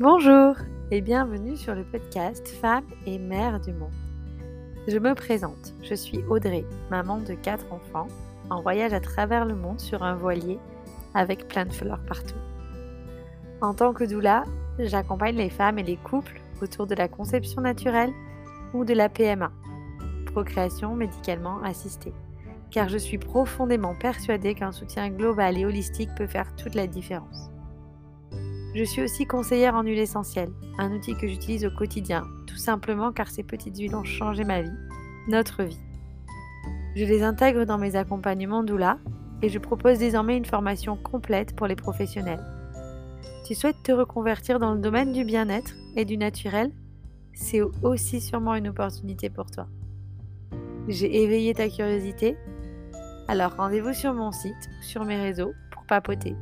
Bonjour et bienvenue sur le podcast Femmes et Mères du Monde. Je me présente, je suis Audrey, maman de quatre enfants, en voyage à travers le monde sur un voilier avec plein de fleurs partout. En tant que doula, j'accompagne les femmes et les couples autour de la conception naturelle ou de la PMA, procréation médicalement assistée, car je suis profondément persuadée qu'un soutien global et holistique peut faire toute la différence. Je suis aussi conseillère en huile essentielle, un outil que j'utilise au quotidien, tout simplement car ces petites huiles ont changé ma vie, notre vie. Je les intègre dans mes accompagnements doula et je propose désormais une formation complète pour les professionnels. Tu souhaites te reconvertir dans le domaine du bien-être et du naturel? C'est aussi sûrement une opportunité pour toi. J'ai éveillé ta curiosité? Alors rendez-vous sur mon site ou sur mes réseaux pour papoter.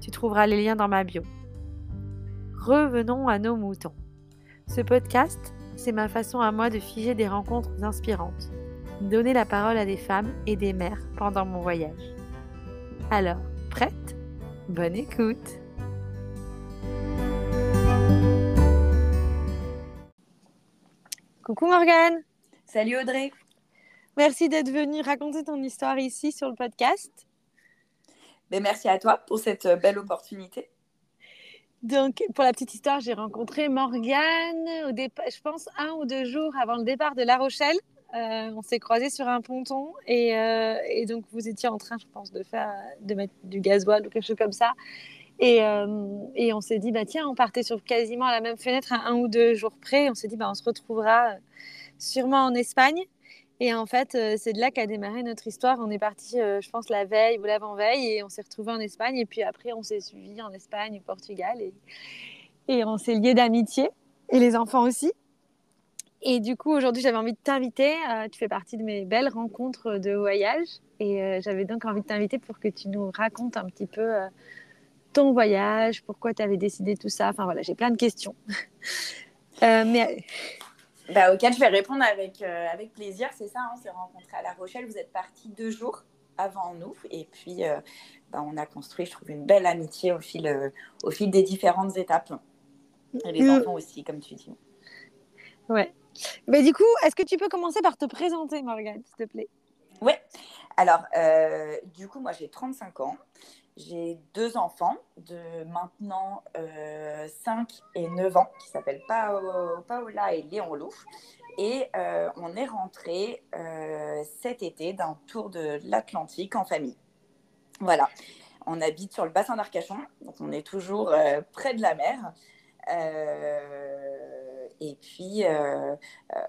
Tu trouveras les liens dans ma bio revenons à nos moutons. Ce podcast, c'est ma façon à moi de figer des rencontres inspirantes, donner la parole à des femmes et des mères pendant mon voyage. Alors, prête? Bonne écoute Coucou Morgane Salut Audrey Merci d'être venue raconter ton histoire ici sur le podcast. Ben, merci à toi pour cette belle opportunité. Donc, pour la petite histoire, j'ai rencontré Morgane, au je pense, un ou deux jours avant le départ de La Rochelle. Euh, on s'est croisés sur un ponton euh, et, donc vous étiez en train, je pense, de faire, de mettre du gasoil ou quelque chose comme ça. Et, euh, on s'est dit, bah tiens, on partait sur quasiment la même fenêtre un ou deux jours près. On s'est dit, bah on se retrouvera sûrement en Espagne. Et en fait, euh, c'est de là qu'a démarré notre histoire. On est parti, euh, je pense, la veille ou l'avant-veille et on s'est retrouvés en Espagne. Et puis après, on s'est suivi en Espagne, au Portugal. Et, et on s'est liés d'amitié. Et les enfants aussi. Et du coup, aujourd'hui, j'avais envie de t'inviter. Euh, tu fais partie de mes belles rencontres de voyage. Et j'avais donc envie de t'inviter pour que tu nous racontes un petit peu ton voyage, pourquoi tu avais décidé tout ça. Enfin voilà, j'ai plein de questions. mais bah, auquel je vais répondre avec, euh, avec plaisir. C'est ça, on s'est rencontrés à La Rochelle. Vous êtes partis deux jours avant nous. Et puis, euh, bah, on a construit, je trouve, une belle amitié au fil, euh, au fil des différentes étapes. Et les mm. enfants aussi, comme tu dis. Ouais. Mais du coup, est-ce que tu peux commencer par te présenter, Morgane, s'il te plaît? Oui. Alors, du coup, moi, j'ai 35 ans. J'ai deux enfants de maintenant 5 euh, et 9 ans qui s'appellent Paola et Léon Lou. Et euh, on est rentré euh, cet été d'un tour de l'Atlantique en famille. Voilà. On habite sur le bassin d'Arcachon, donc on est toujours près de la mer. Et puis, euh, euh,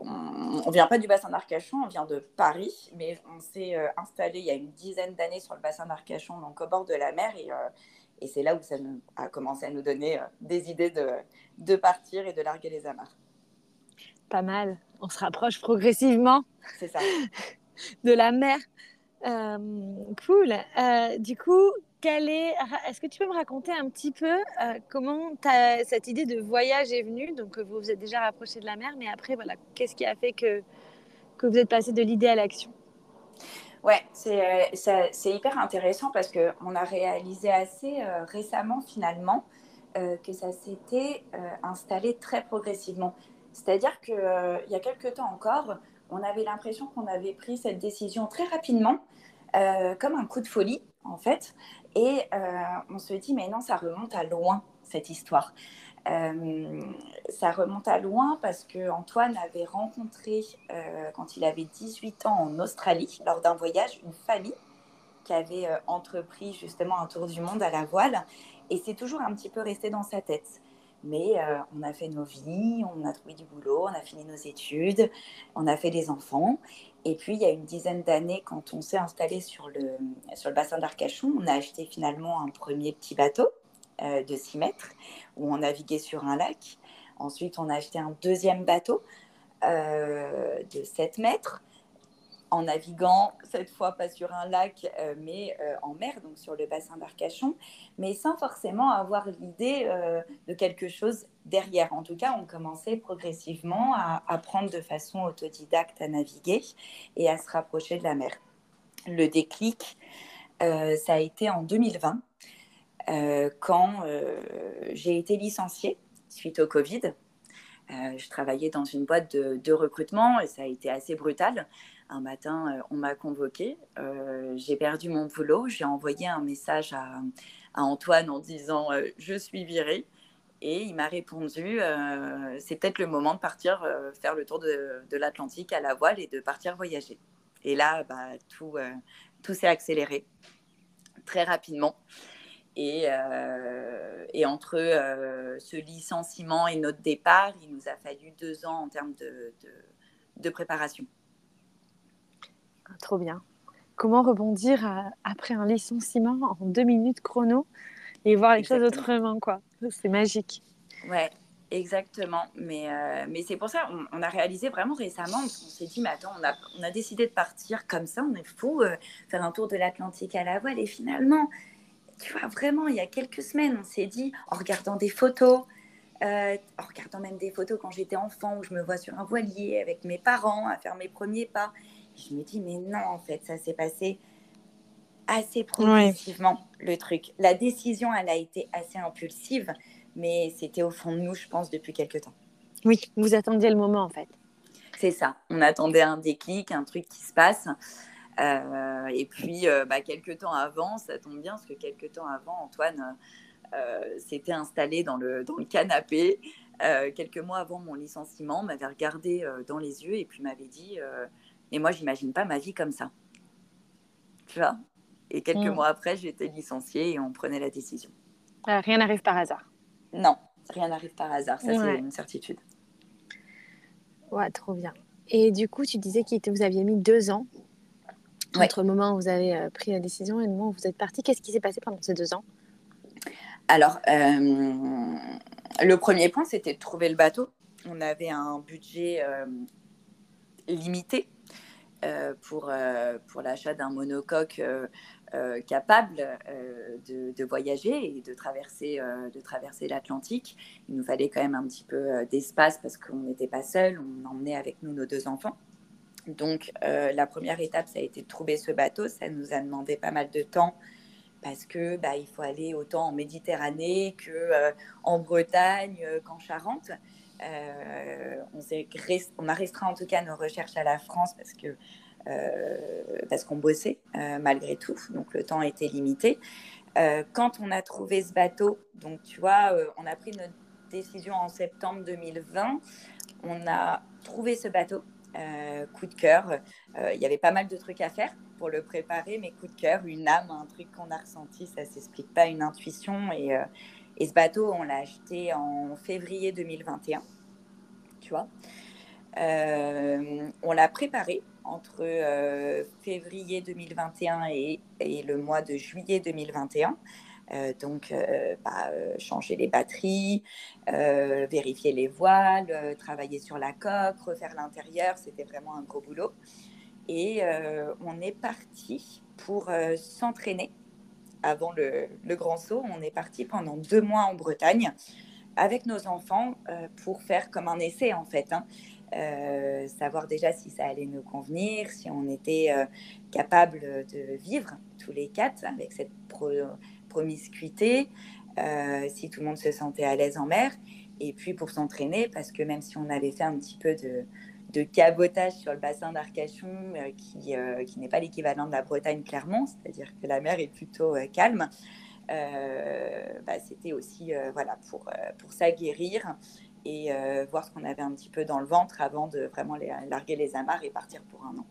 on ne vient pas du bassin d'Arcachon, on vient de Paris, mais on s'est euh, installé il y a une dizaine d'années sur le bassin d'Arcachon, donc au bord de la mer. Et, et c'est là où ça a commencé à nous donner des idées de, de partir et de larguer les amarres. Pas mal. On se rapproche progressivement. C'est ça. de la mer. cool. du coup, est-ce que tu peux me raconter un petit peu euh, comment cette idée de voyage est venue? Donc, vous vous êtes déjà rapproché de la mer, mais après, voilà, qu'est-ce qui a fait que, que vous êtes passé de l'idée à l'action? Ouais, c'est hyper intéressant parce qu'on a réalisé assez euh, récemment, finalement, euh, que ça s'était installé très progressivement. C'est-à-dire qu'il y a quelques temps encore, on avait l'impression qu'on avait pris cette décision très rapidement, comme un coup de folie, en fait. Et euh, on se dit, mais non, ça remonte à loin, cette histoire. Euh, ça remonte à loin parce que Antoine avait rencontré, euh, quand il avait 18 ans en Australie, lors d'un voyage, une famille qui avait entrepris justement un tour du monde à la voile. Et c'est toujours un petit peu resté dans sa tête. Mais on a fait nos vies, on a trouvé du boulot, on a fini nos études, on a fait des enfants. Et puis, il y a une dizaine d'années, quand on s'est installé sur le, sur le bassin d'Arcachon, on a acheté finalement un premier petit bateau euh, de 6 mètres où on naviguait sur un lac. Ensuite, on a acheté un deuxième bateau euh, de 7 mètres en naviguant, cette fois pas sur un lac, euh, mais en mer, donc sur le bassin d'Arcachon, mais sans forcément avoir l'idée de quelque chose derrière. En tout cas, on commençait progressivement à apprendre de façon autodidacte à naviguer et à se rapprocher de la mer. Le déclic, ça a été en 2020. quand j'ai été licenciée suite au Covid. je travaillais dans une boîte de, recrutement et ça a été assez brutal. Un matin, on m'a convoqué, j'ai perdu mon boulot, j'ai envoyé un message à, à Antoine en disant je suis virée. Et il m'a répondu, euh, c'est peut-être le moment de partir euh, faire le tour de, l'Atlantique à la voile et de partir voyager. Et là, bah, tout, euh, tout s'est accéléré très rapidement. Et, entre ce licenciement et notre départ, il nous a fallu deux ans en termes de, de, préparation. Ah, trop bien. Comment rebondir après un licenciement en deux minutes chrono? Et voir les choses autrement, quoi. C'est magique. Ouais, exactement. Mais, euh, mais c'est pour ça, on, a réalisé vraiment récemment, on s'est dit, mais attends, on a, on a décidé de partir comme ça, on est fou, euh, faire un tour de l'Atlantique à la voile. Et finalement, tu vois, vraiment, il y a quelques semaines, on s'est dit, en regardant des photos, euh, en regardant même des photos quand j'étais enfant, où je me vois sur un voilier avec mes parents à faire mes premiers pas. je me dis, mais non, en fait, ça s'est passé assez progressivement le truc. La décision, elle a été assez impulsive, mais c'était au fond de nous, je pense, depuis quelques temps. Oui, vous attendiez le moment en fait. C'est ça. On attendait un déclic, un truc qui se passe. Euh, et puis, euh, bah, quelques temps avant, ça tombe bien, parce que quelques temps avant, Antoine euh, s'était installé dans le, dans le canapé. quelques mois avant mon licenciement, m'avait regardé dans les yeux et puis m'avait dit Mais moi, j'imagine pas ma vie comme ça. Tu vois? Et quelques mm. mois après, été licenciée et on prenait la décision. Euh, rien n'arrive par hasard. Non, rien n'arrive par hasard, ça c'est une certitude. Ouais, trop bien. Et du coup, tu disais que vous aviez mis deux ans entre le moment où vous avez euh, pris la décision et le moment où vous êtes parti. Qu'est-ce qui s'est passé pendant ces deux ans? Alors, euh, le premier point, c'était de trouver le bateau. On avait un budget limité pour, pour l'achat d'un monocoque euh, capable euh, de, voyager et de traverser, euh, de traverser l'Atlantique. Il nous fallait quand même un petit peu d'espace parce qu'on n'était pas seul, on emmenait avec nous nos deux enfants. Donc la première étape, ça a été de trouver ce bateau. Ça nous a demandé pas mal de temps parce que bah, il faut aller autant en Méditerranée que en Bretagne, qu'en Charente. On, on, a restreint en tout cas nos recherches à la France parce que euh, parce qu'on bossait euh, malgré tout, donc le temps était limité. Euh, quand on a trouvé ce bateau, donc tu vois, on a pris notre décision en septembre 2020, on a trouvé ce bateau, coup de cœur. Il y avait pas mal de trucs à faire pour le préparer, mais coup de cœur, une âme, un truc qu'on a ressenti, ça s'explique pas, une intuition. Et ce bateau, on l'a acheté en février 2021, vois. on l'a préparé entre euh, février 2021 et, le mois de juillet 2021. Euh, donc, euh, bah, changer les batteries, vérifier les voiles, travailler sur la coque, refaire l'intérieur, c'était vraiment un gros boulot. Et on est parti pour s'entraîner avant le, le, grand saut. On est parti pendant deux mois en Bretagne avec nos enfants pour faire comme un essai en fait. Hein. Euh, savoir déjà si ça allait nous convenir, si on était euh, capable de vivre tous les quatre avec cette promiscuité, euh, si tout le monde se sentait à l'aise en mer, et puis pour s'entraîner, parce que même si on avait fait un petit peu de, de cabotage sur le bassin d'Arcachon, qui, qui n'est pas l'équivalent de la Bretagne clairement, c'est-à-dire que la mer est plutôt calme, bah, c'était aussi voilà, pour, pour s'aguerrir et euh, voir ce qu'on avait un petit peu dans le ventre avant de vraiment larguer les amarres et partir pour un an.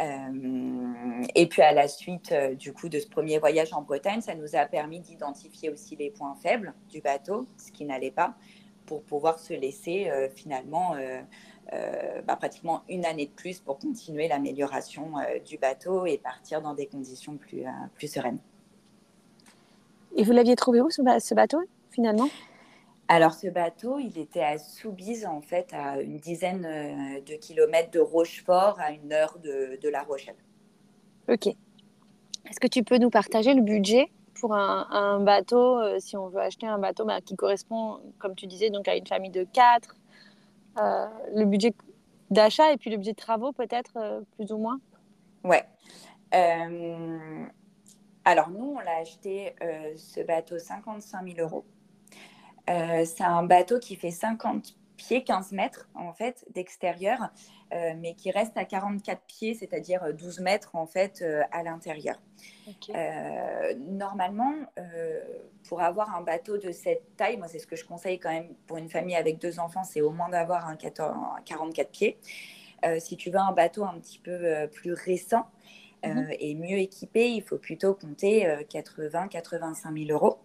Euh, et puis à la suite euh, du coup de ce premier voyage en Bretagne, ça nous a permis d'identifier aussi les points faibles du bateau, ce qui n'allait pas, pour pouvoir se laisser finalement bah, pratiquement une année de plus pour continuer l'amélioration du bateau et partir dans des conditions plus, plus sereines. Et vous l'aviez trouvé où ce bateau finalement? Alors, ce bateau, il était à Soubise, en fait, à une dizaine euh, de kilomètres de Rochefort, à une heure de, La Rochelle. Ok. Est-ce que tu peux nous partager le budget pour un, bateau, euh, si on veut acheter un bateau bah, qui correspond, comme tu disais, donc à une famille de quatre euh, Le budget d'achat et puis le budget de travaux, peut-être, plus ou moins? Ouais. Alors, nous, on l'a acheté, ce bateau, 55 000 euros. c'est un bateau qui fait 50 pieds, 15 mètres en fait d'extérieur, euh, mais qui reste à 44 pieds, c'est-à-dire 12 mètres en fait euh, à l'intérieur. Euh, normalement, pour avoir un bateau de cette taille, moi c'est ce que je conseille quand même pour une famille avec deux enfants, c'est au moins d'avoir un, 44 pieds. si tu veux un bateau un petit peu plus récent, mhm. et mieux équipé, il faut plutôt compter 80-85 000 euros.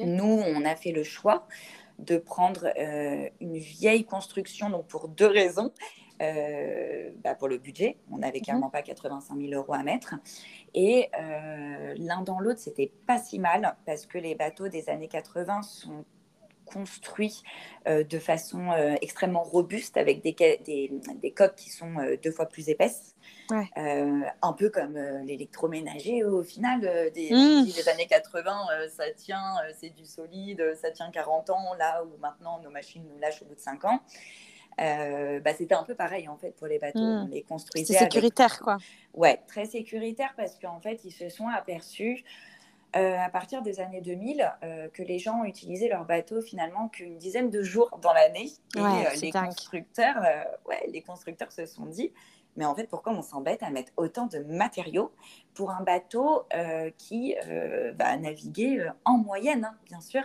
Nous, on a fait le choix de prendre euh, une vieille construction, donc pour deux raisons. Euh, bah pour le budget, on n'avait clairement mhm. pas 85 000 euros à mettre. Et euh, l'un dans l'autre, c'était pas si mal parce que les bateaux des années 80 sont construits de façon extrêmement robuste avec des, des, des coques qui sont deux fois plus épaisses. Euh, un peu comme euh, l'électroménager au final euh, des, mmh. des, années 80, ça tient, c'est du solide, ça tient 40 ans, là où maintenant nos machines nous lâchent au bout de 5 ans. bah, c'était un peu pareil en fait pour les bateaux. Mmh. On les construisait. C'est sécuritaire quoi. Ouais, très sécuritaire parce qu'en fait ils se sont aperçus à partir des années 2000 que les gens utilisaient leur bateau finalement qu'une dizaine de jours dans l'année. Et les, constructeurs, ouais, les constructeurs se sont dit mais en fait, pourquoi on s'embête à mettre autant de matériaux pour un bateau euh, qui euh, va naviguer euh, en moyenne, hein, bien sûr,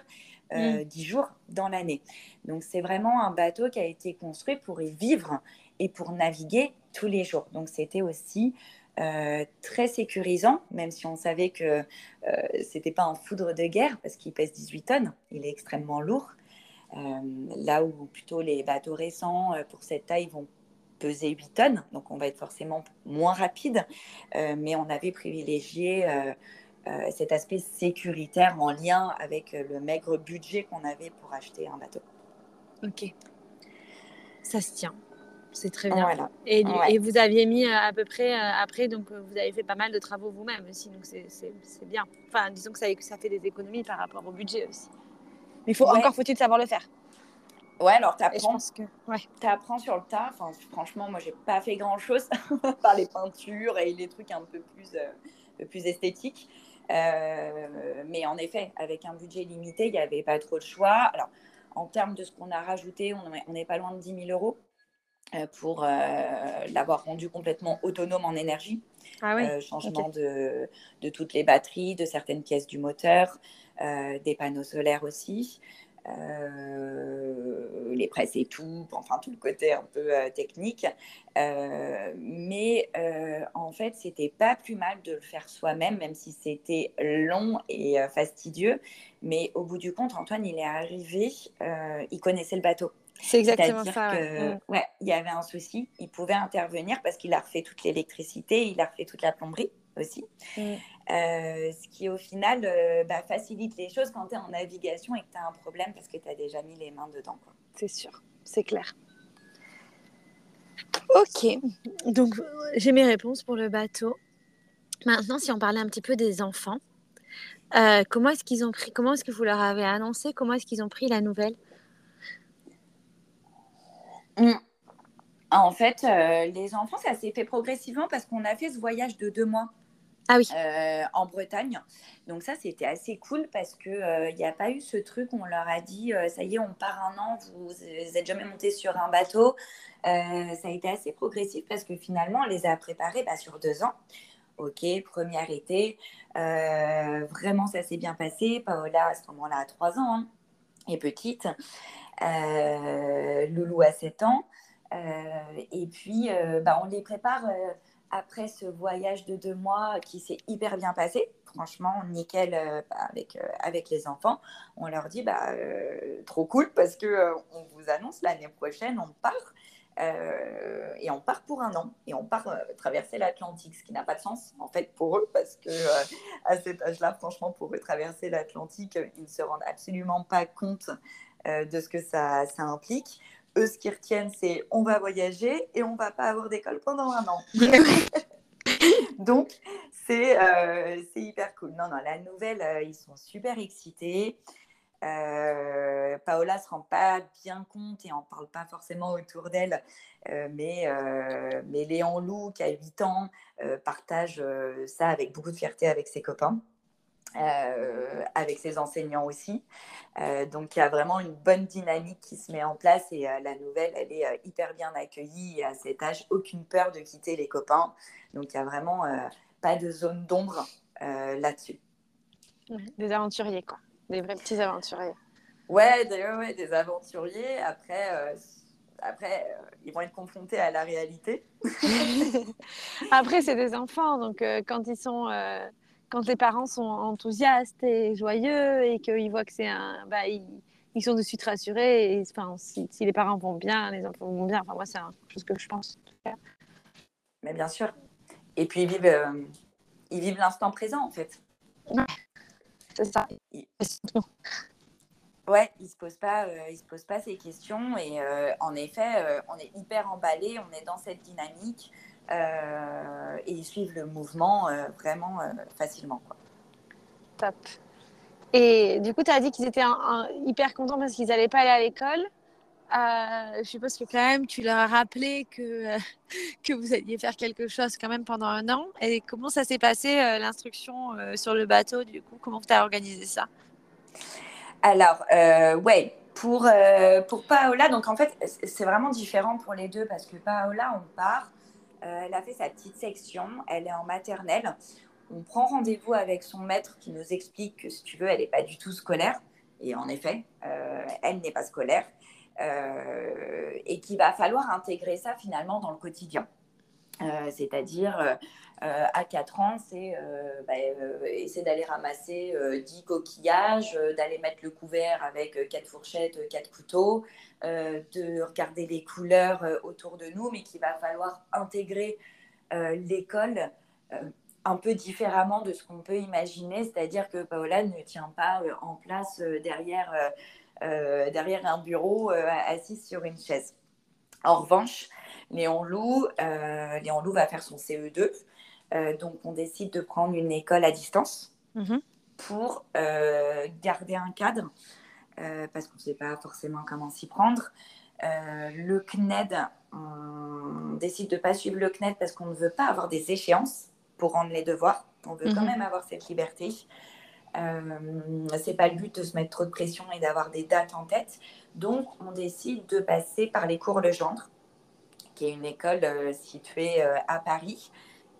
mm. dix 10 jours dans l'année. Donc, c'est vraiment un bateau qui a été construit pour y vivre et pour naviguer tous les jours. Donc, c'était aussi très sécurisant, même si on savait que c'était pas un foudre de guerre parce qu'il pèse 18 tonnes, il est extrêmement lourd. là où plutôt les bateaux récents pour cette taille vont peser 8 tonnes, donc on va être forcément moins rapide, euh, mais on avait privilégié euh, euh, cet aspect sécuritaire en lien avec le maigre budget qu'on avait pour acheter un bateau. Ok, ça se tient. C'est très bien. Et, et, vous aviez mis à peu près après, donc vous avez fait pas mal de travaux vous-même aussi, donc c'est bien. Enfin, disons que ça, ça fait des économies par rapport au budget aussi. Mais faut, encore faut-il savoir le faire. Ouais, alors tu apprends, que... ouais. apprends sur le tas. Enfin, franchement, moi, j'ai pas fait grand-chose par les peintures et les trucs un peu plus, euh, plus esthétiques. Euh, mais en effet, avec un budget limité, il n'y avait pas trop de choix. Alors, en termes de ce qu'on a rajouté, on n'est pas loin de 10 000 euros euh, pour l'avoir rendu complètement autonome en énergie. Ah oui. changement de, de, toutes les batteries, de certaines pièces du moteur, des panneaux solaires aussi. Euh, les presses et tout, enfin tout le côté un peu euh, technique. Euh, mais en fait, c'était pas plus mal de le faire soi-même, même si c'était long et fastidieux. Mais au bout du compte, Antoine, il est arrivé, il connaissait le bateut C'est exactement ça. Que, mm. ouais. il y avait un souci, il pouvait intervenir parce qu'il a refait toute l'électricité, il a refait toute la plomberie aussi. Mm. Euh, ce qui au final euh, bah, facilite les choses quand tu es en navigation et que tu as un problème parce que tu as déjà mis les mains dedans. C'est sûr, c'est clair. Ok, donc j'ai mes réponses pour le bateau. Maintenant, si on parlait un petit peu des enfants, euh, comment est-ce qu'ils ont pris Comment est-ce que vous leur avez annoncé Comment est-ce qu'ils ont pris la nouvelle? Mm. En fait, les enfants, ça s'est fait progressivement parce qu'on a fait ce voyage de deux mois ah oui. Euh, en Bretagne. Donc ça, c'était assez cool parce qu'il n'y euh, a pas eu ce truc où on leur a dit, euh, ça y est, on part un an, vous n'êtes jamais monté sur un bateau. ça a été assez progressif parce que finalement, on les a préparés bah, sur deux ans. Ok, premier été. vraiment, ça s'est bien passé. Paola, à ce moment-là, a trois ans hein, et petite. Loulou a sept ans. et puis, bah, on les prépare après ce voyage de deux mois qui s'est hyper bien passé, franchement, nickel euh, avec, euh, avec les enfants, on leur dit bah, euh, trop cool parce que on vous annonce l'année prochaine, on part. Et on part pour un an et on part traverser l'Atlantique, ce qui n'a pas de sens en fait pour eux parce que à cet âge-là, franchement, pour eux traverser l'Atlantique, ils ne se rendent absolument pas compte de ce que ça, ça implique eux, ce qu'ils retiennent, c'est on va voyager et on va pas avoir d'école pendant un an. Donc, euh, c'est hyper cool. Non, non, la nouvelle, euh, ils sont super excités. Euh, Paola se rend pas bien compte et on parle pas forcément autour d'elle, mais, mais Léon Lou, qui a 8 ans, partage ça avec beaucoup de fierté avec ses copains. avec ses enseignants aussi. donc il y a vraiment une bonne dynamique qui se met en place et la nouvelle, elle est hyper bien accueillie à cet âge, aucune peur de quitter les copains. Donc il n'y a vraiment pas de zone d'ombre là-dessus. Des aventuriers, quoi. Des vrais petits aventuriers. Ouais, des, des aventuriers. Après, euh, après euh, ils vont être confrontés à la réalité. après, c'est des enfants. Donc, euh, quand ils sont. quand les parents sont enthousiastes et joyeux et qu'ils voient que c'est un. Bah, ils, sont de suite rassurés. Et, enfin, si, si, les parents vont bien, les enfants vont bien. Enfin, moi, c'est quelque chose que je pense. Mais bien sûr. Et puis, ils vivent, ils vivent l'instant présent, en fait. C'est ça. Ouais, il se pose pas, euh, il se pose pas ces questions et euh, en effet, euh, on est hyper emballé, on est dans cette dynamique et ils suivent le mouvement vraiment facilement. Quoi. Top. Et du coup, tu as dit qu'ils étaient hyper contents parce qu'ils n'allaient pas aller à l'école. Je suppose que quand même, tu leur as rappelé que, que vous alliez faire quelque chose quand même pendant un an. Et comment ça s'est passé, l'instruction sur le bateau, du coup? Comment tu as organisé ça? Alors, euh, ouais, pour, euh, pour Paola, donc en fait, c'est vraiment différent pour les deux parce que Paola, on part, euh, elle a fait sa petite section, elle est en maternelle. On prend rendez-vous avec son maître qui nous explique que, si tu veux, elle n'est pas du tout scolaire. Et en effet, elle n'est pas scolaire. Et qu'il va falloir intégrer ça finalement dans le quotidien. C'est-à-dire euh, à 4 ans, c'est euh, bah, euh, essayer d'aller ramasser 10 coquillages, d'aller mettre le couvert avec 4 fourchettes, 4 couteaux, de regarder les couleurs autour de nous, mais qu'il va falloir intégrer l'école un peu différemment de ce qu'on peut imaginer, c'est-à-dire que Paola ne tient pas en place derrière, derrière un bureau assise sur une chaise. En revanche, Léon Lou, Léon Lou va faire son CE2 euh, donc, on décide de prendre une école à distance mhm. pour euh, garder un cadre, euh, parce qu'on ne sait pas forcément comment s'y prendre. le CNED, on décide de ne pas suivre le CNED parce qu'on ne veut pas avoir des échéances pour rendre les devoirs. On veut quand mhm. même avoir cette liberté. Euh, c'est pas le but de se mettre trop de pression et d'avoir des dates en tête. Donc, on décide de passer par les cours Legendre, qui est une école située à Paris,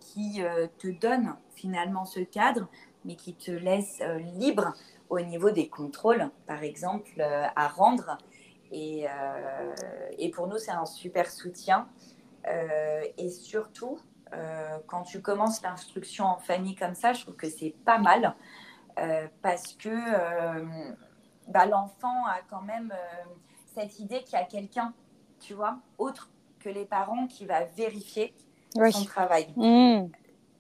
qui euh, te donne finalement ce cadre, mais qui te laisse euh, libre au niveau des contrôles, par exemple, euh, à rendre. Et, et, pour nous, c'est un super soutien. et surtout, quand tu commences l'instruction en famille comme ça, je trouve que c'est pas mal parce que bah, l'enfant a quand même cette idée qu'il y a quelqu'un, tu vois, autre que les parents qui va vérifier son travail. Hmm.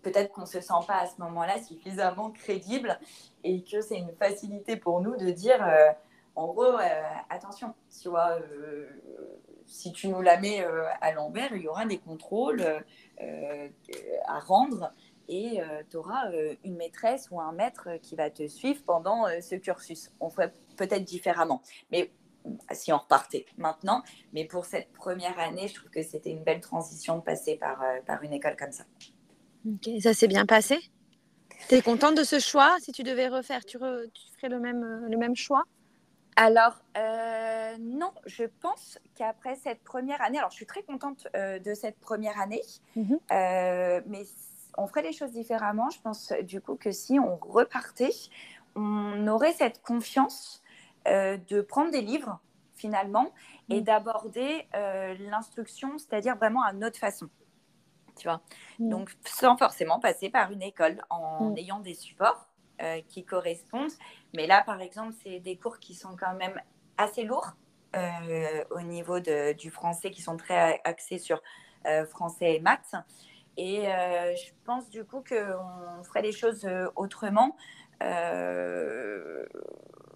Peut-être qu'on ne se sent pas à ce moment-là suffisamment crédible et que c'est une facilité pour nous de dire, euh, en gros, euh, attention, tu vois, euh, si tu nous la mets à l'envers, il y aura des contrôles à rendre et tu auras une maîtresse ou un maître qui va te suivre pendant ce cursus. On ferait peut-être différemment. Mais si on repartait maintenant. Mais pour cette première année, je trouve que c'était une belle transition de passer par, euh, par une école comme ça. Ok, ça s'est bien passé? Tu es contente de ce choix? Si tu devais refaire, tu, tu ferais le même, euh, le même choix? Alors, euh, non, je pense qu'après cette première année, alors je suis très contente de cette première année, mhm. mais on ferait les choses différemment. Je pense du coup que si on repartait, on aurait cette confiance euh, de prendre des livres finalement et mm. d'aborder euh, l'instruction, c'est-à-dire vraiment à notre façon. Tu vois? Mm. Donc, sans forcément passer par une école, en mm. ayant des supports euh, qui correspondent. Mais là, par exemple, c'est des cours qui sont quand même assez lourds au niveau de, du français, qui sont très axés sur français et maths. Et je pense du coup qu'on ferait les choses autrement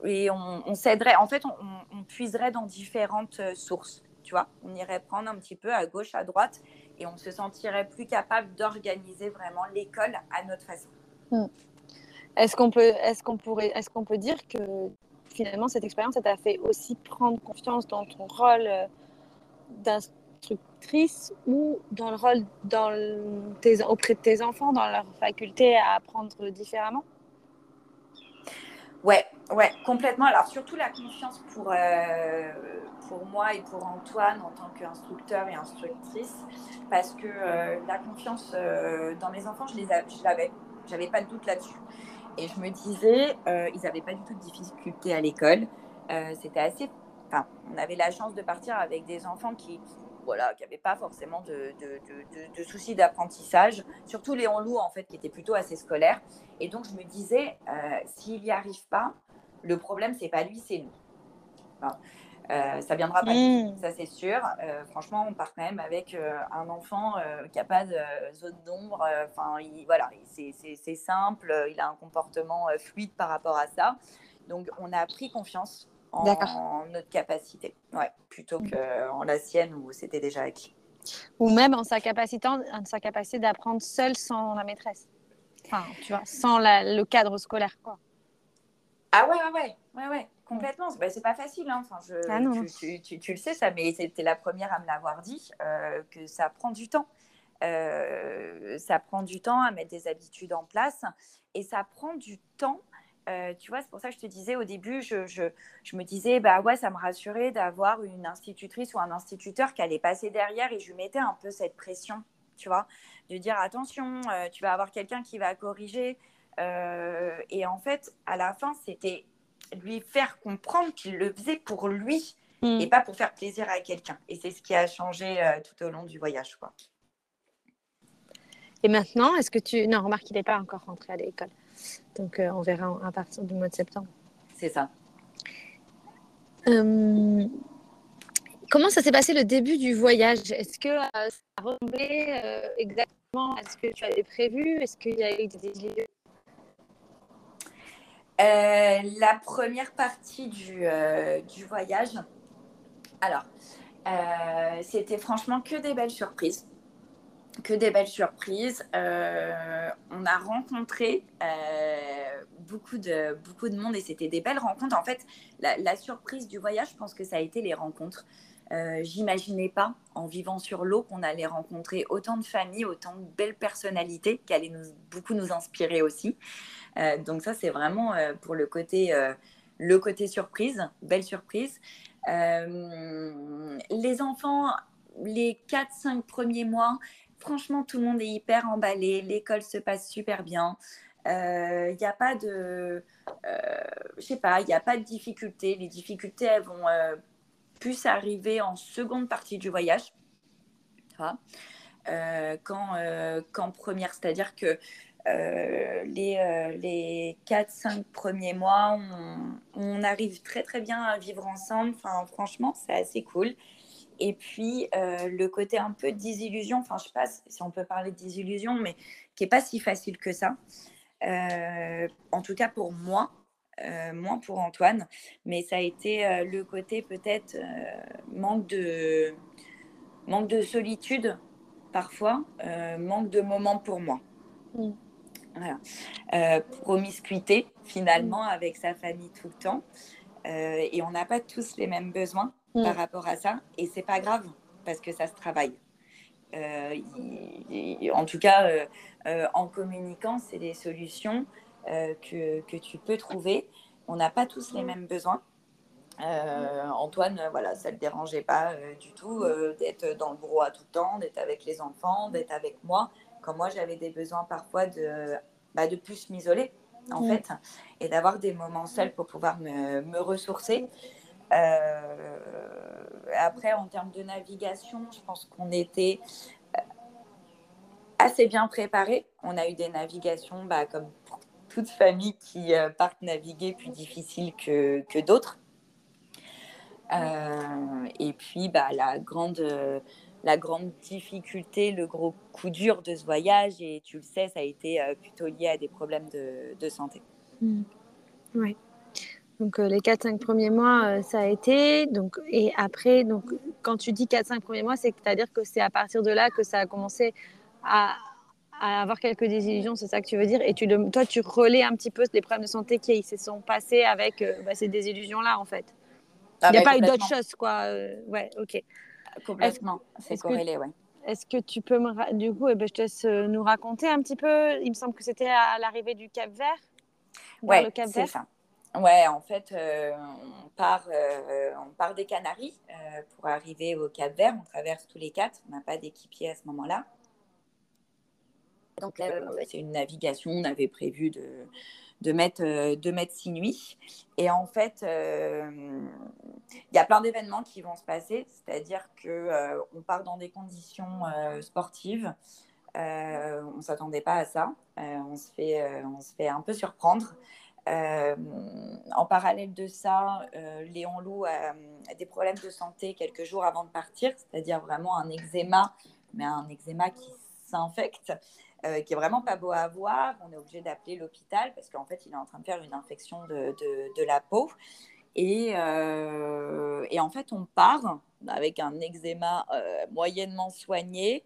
et on, s'aiderait, en fait, on, puiserait dans différentes euh, sources, tu vois. On irait prendre un petit peu à gauche, à droite, et on se sentirait plus capable d'organiser vraiment l'école à notre façon. Hmm. Est-ce qu'on peut, est-ce qu'on pourrait, est-ce qu'on peut dire que finalement cette expérience, t'a fait aussi prendre confiance dans ton rôle d'instructrice ou dans le rôle auprès de tes enfants, dans leur faculté à apprendre différemment? Ouais, ouais, complètement. Alors surtout la confiance pour, euh, pour moi et pour Antoine en tant qu'instructeur et instructrice, parce que euh, la confiance euh, dans mes enfants, je les je l'avais, j'avais pas de doute là-dessus. Et je me disais, ils n'avaient pas du tout de difficultés à l'école. C'était assez, enfin, on avait la chance de partir avec des enfants qui, voilà, qui n'avaient pas forcément de, de, de, de soucis d'apprentissage, surtout Léon Lou, en fait, qui était plutôt assez scolaire. Et donc, je me disais, s'il n'y arrive pas, le problème, c'est pas lui, c'est nous. Enfin, euh, ça viendra pas, mmh. ça c'est sûr. Euh, franchement, on part quand même avec euh, un enfant qui n'a pas de zone d'ombre. Enfin, voilà, c'est simple, il a un comportement fluide par rapport à ça. Donc, on a pris confiance en, notre capacité, ouais, plutôt qu'en la sienne où c'était déjà acquis. Ou même en sa capacité, en sa capacité d'apprendre seul sans la maîtresse. Enfin, tu vois, sans le cadre scolaire, quoi. Ah ouais, ouais, ouais, ouais, ouais complètement. Bah, c'est pas facile. Hein. Enfin, je, ah tu, tu, tu, le sais, ça, mais c'était la première à me l'avoir dit, euh, que ça prend du temps. Euh, ça prend du temps à mettre des habitudes en place et ça prend du temps. Euh, tu vois, c'est pour ça que je te disais au début, je, je, je, me disais, bah ouais, ça me rassurait d'avoir une institutrice ou un instituteur qui allait passer derrière et je lui mettais un peu cette pression, tu vois, de dire attention, tu vas avoir quelqu'un qui va corriger. et en fait, à la fin, c'était lui faire comprendre qu'il le faisait pour lui mm. et pas pour faire plaisir à quelqu'un. Et c'est ce qui a changé euh, tout au long du voyage. Quoi. Et maintenant, est-ce que tu... Non, remarque, il n'est pas encore rentré à l'école. Donc, euh, on verra à partir du mois de septembre. C'est ça. Hum, comment ça s'est passé le début du voyage? Est-ce que euh, ça a ressemblé exactement à ce que tu avais prévu? Est-ce qu'il y a eu des euh, la première partie du, euh, du voyage, alors, euh, c'était franchement que des belles surprises. Que des belles surprises. on a rencontré beaucoup, de, beaucoup de monde et c'était des belles rencontres. En fait, la, surprise du voyage, je pense que ça a été les rencontres. J'imaginais pas, en vivant sur l'eau, qu'on allait rencontrer autant de familles, autant de belles personnalités qui allaient beaucoup nous inspirer aussi. Euh, donc ça, c'est vraiment euh, pour le côté, euh, le côté surprise, belle surprise. les enfants, les 4-5 premiers mois, franchement, tout le monde est hyper emballé. L'école se passe super bien. Il n'y a pas de, je sais pas, il n'y a pas de difficultés. Les difficultés, elles vont plus arriver en seconde partie du voyage. quand, première, c'est-à-dire que euh, les, euh, les 4-5 premiers mois, on, arrive très très bien à vivre ensemble. Enfin, franchement, c'est assez cool. Et puis, euh, le côté un peu désillusion, enfin, je sais pas si on peut parler de désillusion, mais qui n'est pas si facile que ça. en tout cas pour moi, moins pour Antoine, mais ça a été le côté peut-être manque, de, manque de solitude parfois, manque de moments pour moi. Mm. Voilà. Euh, promiscuité finalement mm. avec sa famille tout le temps. Euh, et on n'a pas tous les mêmes besoins mm. par rapport à ça. Et c'est pas grave parce que ça se travaille. Euh, en tout cas, en communiquant, c'est des solutions que, que, tu peux trouver. On n'a pas tous les mm. mêmes besoins. Antoine, voilà, ça ne le dérangeait pas du tout d'être dans le bureau à tout le temps, d'être avec les enfants, d'être avec moi quand moi j'avais des besoins parfois de, bah, de plus m'isoler en mm. fait et d'avoir des moments seuls pour pouvoir me, me ressourcer. Euh, après, en termes de navigation, je pense qu'on était euh, assez bien préparés. On a eu des navigations bah, comme pour toute famille qui euh, partent naviguer plus difficiles que, d'autres. et puis, bah, la grande difficulté, le gros coup dur de ce voyage. Et tu le sais, ça a été euh, plutôt lié à des problèmes de, santé. Hmm. Oui. Donc euh, les 4-5 premiers mois, euh, ça a été. Donc, et après, donc, quand tu dis 4-5 premiers mois, c'est-à-dire que c'est à partir de là que ça a commencé à, avoir quelques désillusions, c'est ça que tu veux dire? Et tu, toi, tu relais un petit peu les problèmes de santé qui se sont passés avec bah, ces désillusions-là, en fait. Ah, Il n'y a pas eu d'autres choses, quoi. ouais, ok. Complètement, c'est corrélé, oui. Est-ce que tu peux me. Du coup, eh ben, je te laisse euh, nous raconter un petit peu. Il me semble que c'était à l'arrivée du Cap Vert. Oui, c'est ça. Ouais, en fait, on, part, on part des Canaries pour arriver au Cap Vert. On traverse tous les quatre. On n'a pas d'équipier à ce moment-là. Donc, c'est une navigation. On avait prévu de, de mettre, de mettre six nuits. Et en fait, il y a plein d'événements qui vont se passer. C'est-à-dire qu'on part dans des conditions sportives. on ne s'attendait pas à ça. on, se fait, on se fait un peu surprendre. Euh, en parallèle de ça, euh, Léon Lou a, des problèmes de santé quelques jours avant de partir, c'est-à-dire vraiment un eczéma, mais un eczéma qui s'infecte, euh, qui est vraiment pas beau à voir. On est obligé d'appeler l'hôpital parce qu'en fait, il est en train de faire une infection de, de, la peau. Et, et, en fait, on part avec un eczéma moyennement soigné,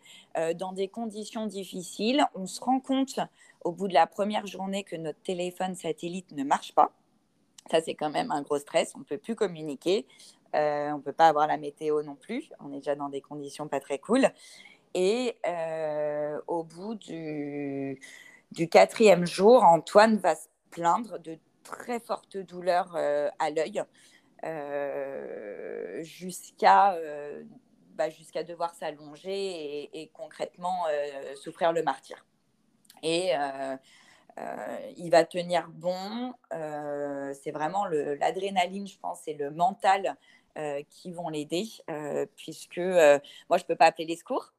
dans des conditions difficiles. On se rend compte au bout de la première journée que notre téléphone satellite ne marche pas. Ça, c'est quand même un gros stress. On ne peut plus communiquer. Euh, on ne peut pas avoir la météo non plus. On est déjà dans des conditions pas très cool. Et euh, au bout du, quatrième jour, Antoine va se plaindre de très fortes douleurs euh, à l'œil jusqu'à bah, jusqu'à devoir s'allonger et, et concrètement souffrir le martyr et euh, euh, il va tenir bon. Euh, c'est vraiment l'adrénaline, je pense, et le mental qui vont l'aider, puisque moi, je ne peux pas appeler les secours.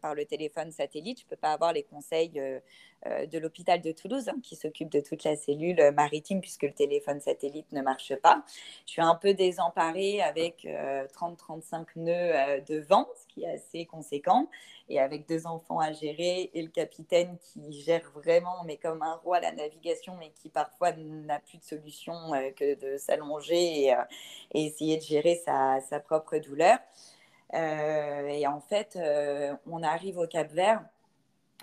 Par le téléphone satellite. Je ne peux pas avoir les conseils de l'hôpital de Toulouse hein, qui s'occupe de toute la cellule maritime puisque le téléphone satellite ne marche pas. Je suis un peu désemparée avec 30-35 nœuds de vent, ce qui est assez conséquent et avec deux enfants à gérer et le capitaine qui gère vraiment, mais comme un roi, la navigation, mais qui parfois n'a plus de solution euh, que de s'allonger et, euh, essayer de gérer sa propre douleur. Euh, et en fait, on arrive au Cap Vert,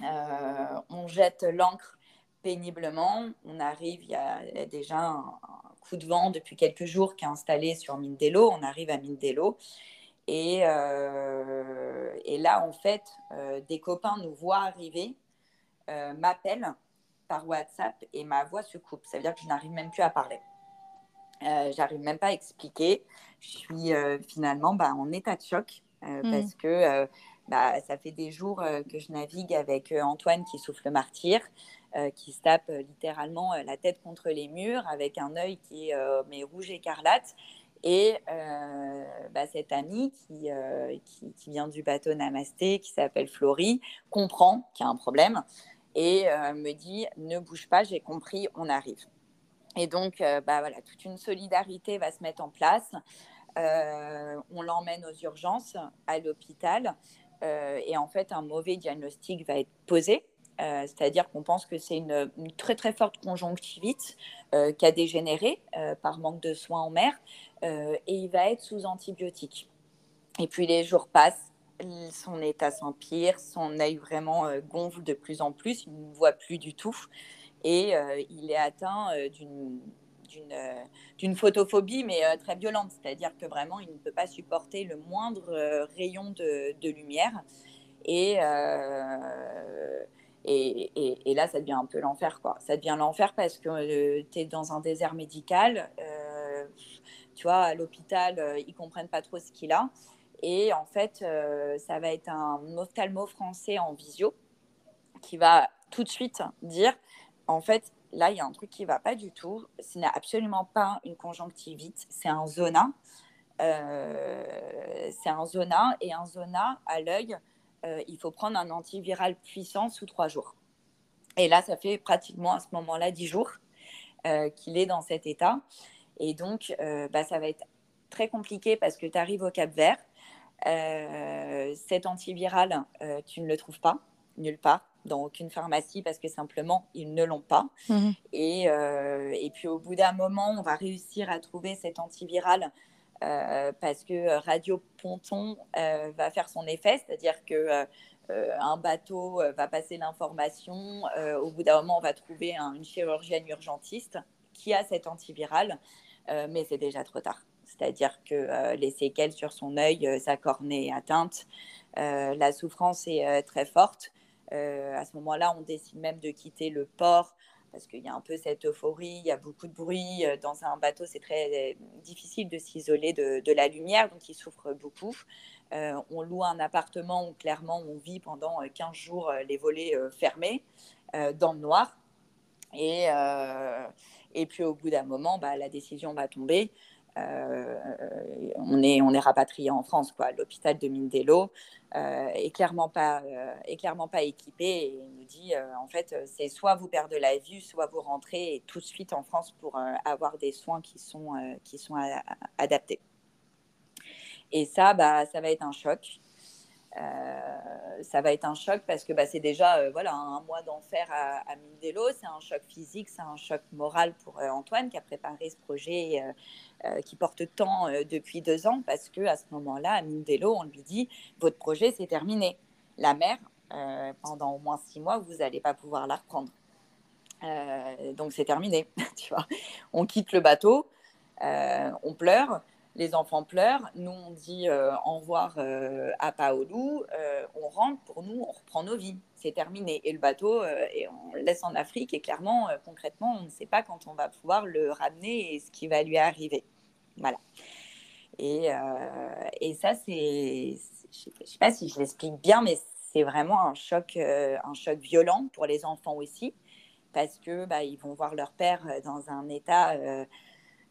on jette l'ancre péniblement. On arrive, il y a déjà un, coup de vent depuis quelques jours qui est installé sur Mindelo. On arrive à Mindelo et, euh, et là, en fait, euh, des copains nous voient arriver, euh, m'appellent par WhatsApp et ma voix se coupe. Ça veut dire que je n'arrive même plus à parler. J'arrive même pas à expliquer. Je suis finalement bah, en état de choc hmm. parce que bah, ça fait des jours que je navigue avec Antoine qui souffle le martyr, qui se tape littéralement la tête contre les murs avec un œil qui est mais rouge écarlate et euh, bah, cette amie euh, qui, qui, vient du bateau Namasté, qui s'appelle Florie, comprend qu'il y a un problème et euh, me dit ne bouge pas, j'ai compris, on arrive. Et donc, bah, voilà, toute une solidarité va se mettre en place. on l'emmène aux urgences à l'hôpital et en fait, un mauvais diagnostic va être posé. C'est-à-dire qu'on pense que c'est une, une, très très forte conjonctivite qui a dégénéré par manque de soins en mer. Euh, et il va être sous antibiotiques. Et puis les jours passent, son état s'empire, son œil vraiment euh, gonfle de plus en plus, il ne voit plus du tout et euh, il est atteint d'une d'une photophobie, mais très violente, c'est-à-dire que vraiment, il ne peut pas supporter le moindre rayon de, de lumière. Et, et, et, là, ça devient un peu l'enfer, quoi. Ça devient l'enfer parce que tu es dans un désert médical tu vois, à l'hôpital, euh, ils comprennent pas trop ce qu'il a. Et en fait, euh, ça va être un ophtalmo français en visio qui va tout de suite dire, en fait, là, il y a un truc qui va pas du tout. Ce n'est absolument pas une conjonctivite, c'est un zona. Euh, c'est un zona et un zona à l'œil, il faut prendre un antiviral puissant sous trois jours. Et là, ça fait pratiquement à ce moment-là dix jours qu'il est dans cet état. Et donc, euh, bah, ça va être très compliqué parce que tu arrives au Cap Vert. Euh, cet antiviral, euh, tu ne le trouves pas nulle part dans aucune pharmacie parce que simplement ils ne l'ont pas. Mhm. Et, et, puis au bout d'un moment, on va réussir à trouver cet antiviral parce que Radio Ponton va faire son effet, c'est-à-dire que un bateau va passer l'information. au bout d'un moment, on va trouver une chirurgienne urgentiste qui a cet antiviral euh, mais c'est déjà trop tard. C'est-à-dire que euh, les séquelles sur son œil, euh, sa cornée est atteinte, la souffrance est très forte. À ce moment-là, on décide même de quitter le port parce qu'il y a un peu cette euphorie, il y a beaucoup de bruit. Dans un bateau, c'est très difficile de s'isoler de, la lumière, donc ils souffrent beaucoup. on loue un appartement où clairement on vit pendant 15 jours les volets fermés, dans le noir. Et, et puis au bout d'un moment, bah, la décision va tomber. Euh, on, est, on est rapatrié en France. Quoi. L'hôpital de Mindelo euh, est, clairement pas, euh, est clairement pas équipé et il nous dit en fait, c'est soit vous perdez la vue, soit vous rentrez tout de suite en France pour avoir des soins qui sont, qui sont adaptés. Et ça, bah, ça va être un choc. Euh, ça va être un choc parce que bah, c'est déjà euh, voilà, un mois d'enfer à, à Mindelo. C'est un choc physique, c'est un choc moral pour euh, Antoine qui a préparé ce projet qui porte tant depuis deux ans parce que à ce moment-là, à Mindelo, on lui dit votre projet c'est terminé. La mer, pendant au moins six mois, vous n'allez pas pouvoir la reprendre. donc c'est terminé. On quitte le bateau, on pleure les enfants pleurent, nous on dit euh, au revoir euh, à Paolou, euh, on rentre, pour nous on reprend nos vies, c'est terminé. Et le bateau, et on le laisse en Afrique et clairement, concrètement, on ne sait pas quand on va pouvoir le ramener et ce qui va lui arriver. Voilà. Et, et ça, c'est, je ne sais pas si je l'explique bien, mais c'est vraiment un choc, un choc violent pour les enfants aussi, parce que bah, ils vont voir leur père dans un état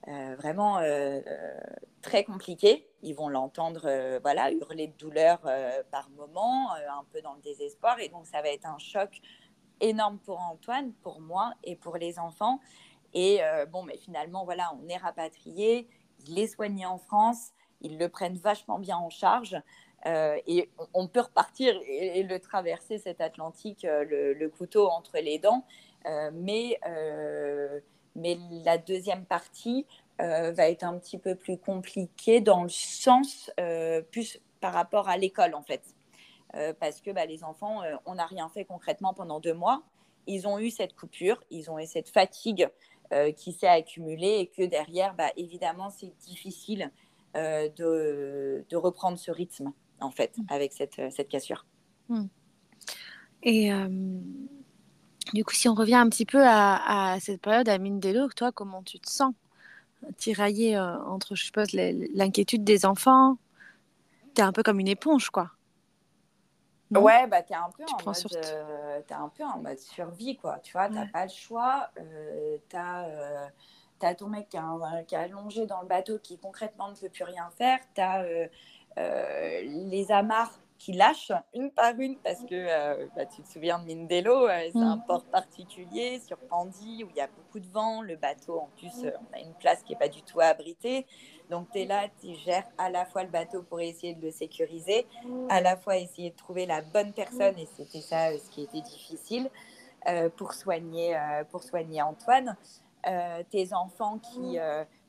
euh, vraiment euh, euh, très compliqué. Ils vont l'entendre voilà, hurler de douleur par moment, un peu dans le désespoir. Et donc, ça va être un choc énorme pour Antoine, pour moi et pour les enfants. Et bon, mais finalement, voilà, on est rapatrié, il est soigné en France, ils le prennent vachement bien en charge. et on, peut repartir et, le traverser cet Atlantique, le, le, couteau entre les dents. mais mais la deuxième partie euh, va être un petit peu plus compliquée dans le sens euh, plus par rapport à l'école en fait. Euh, parce que bah, les enfants, on n'a rien fait concrètement pendant deux mois. Ils ont eu cette coupure, ils ont eu cette fatigue qui s'est accumulée et que derrière, bah, évidemment, c'est difficile de, de, reprendre ce rythme en fait mmh. avec cette, cette cassure. Mmh. Et du coup, si on revient un petit peu à, cette période à Mindelo, toi, comment tu te sens? Tiraillé euh, entre, je suppose, l'inquiétude des enfants? Tu es un peu comme une éponge, quoi. ouais, bah, tu es, un peu en mode, euh, un peu en mode survie, quoi. Tu vois, tu n'as pas le choix. Euh, tu as, as, ton mec qui, qui est allongé dans le bateau qui concrètement ne peut plus rien faire. Tu as les amarres qui lâchent une par une parce que euh, bah, tu te souviens de Mindelo, euh, c'est un mm. port particulier sur Pandy où il y a beaucoup de vent. Le bateau, en plus, euh, on a une place qui n'est pas du tout abrité. Donc tu es là, tu gères à la fois le bateau pour essayer de le sécuriser, à la fois essayer de trouver la bonne personne, et c'était ça ce qui était difficile, pour, soigner, pour soigner Antoine. tes enfants qui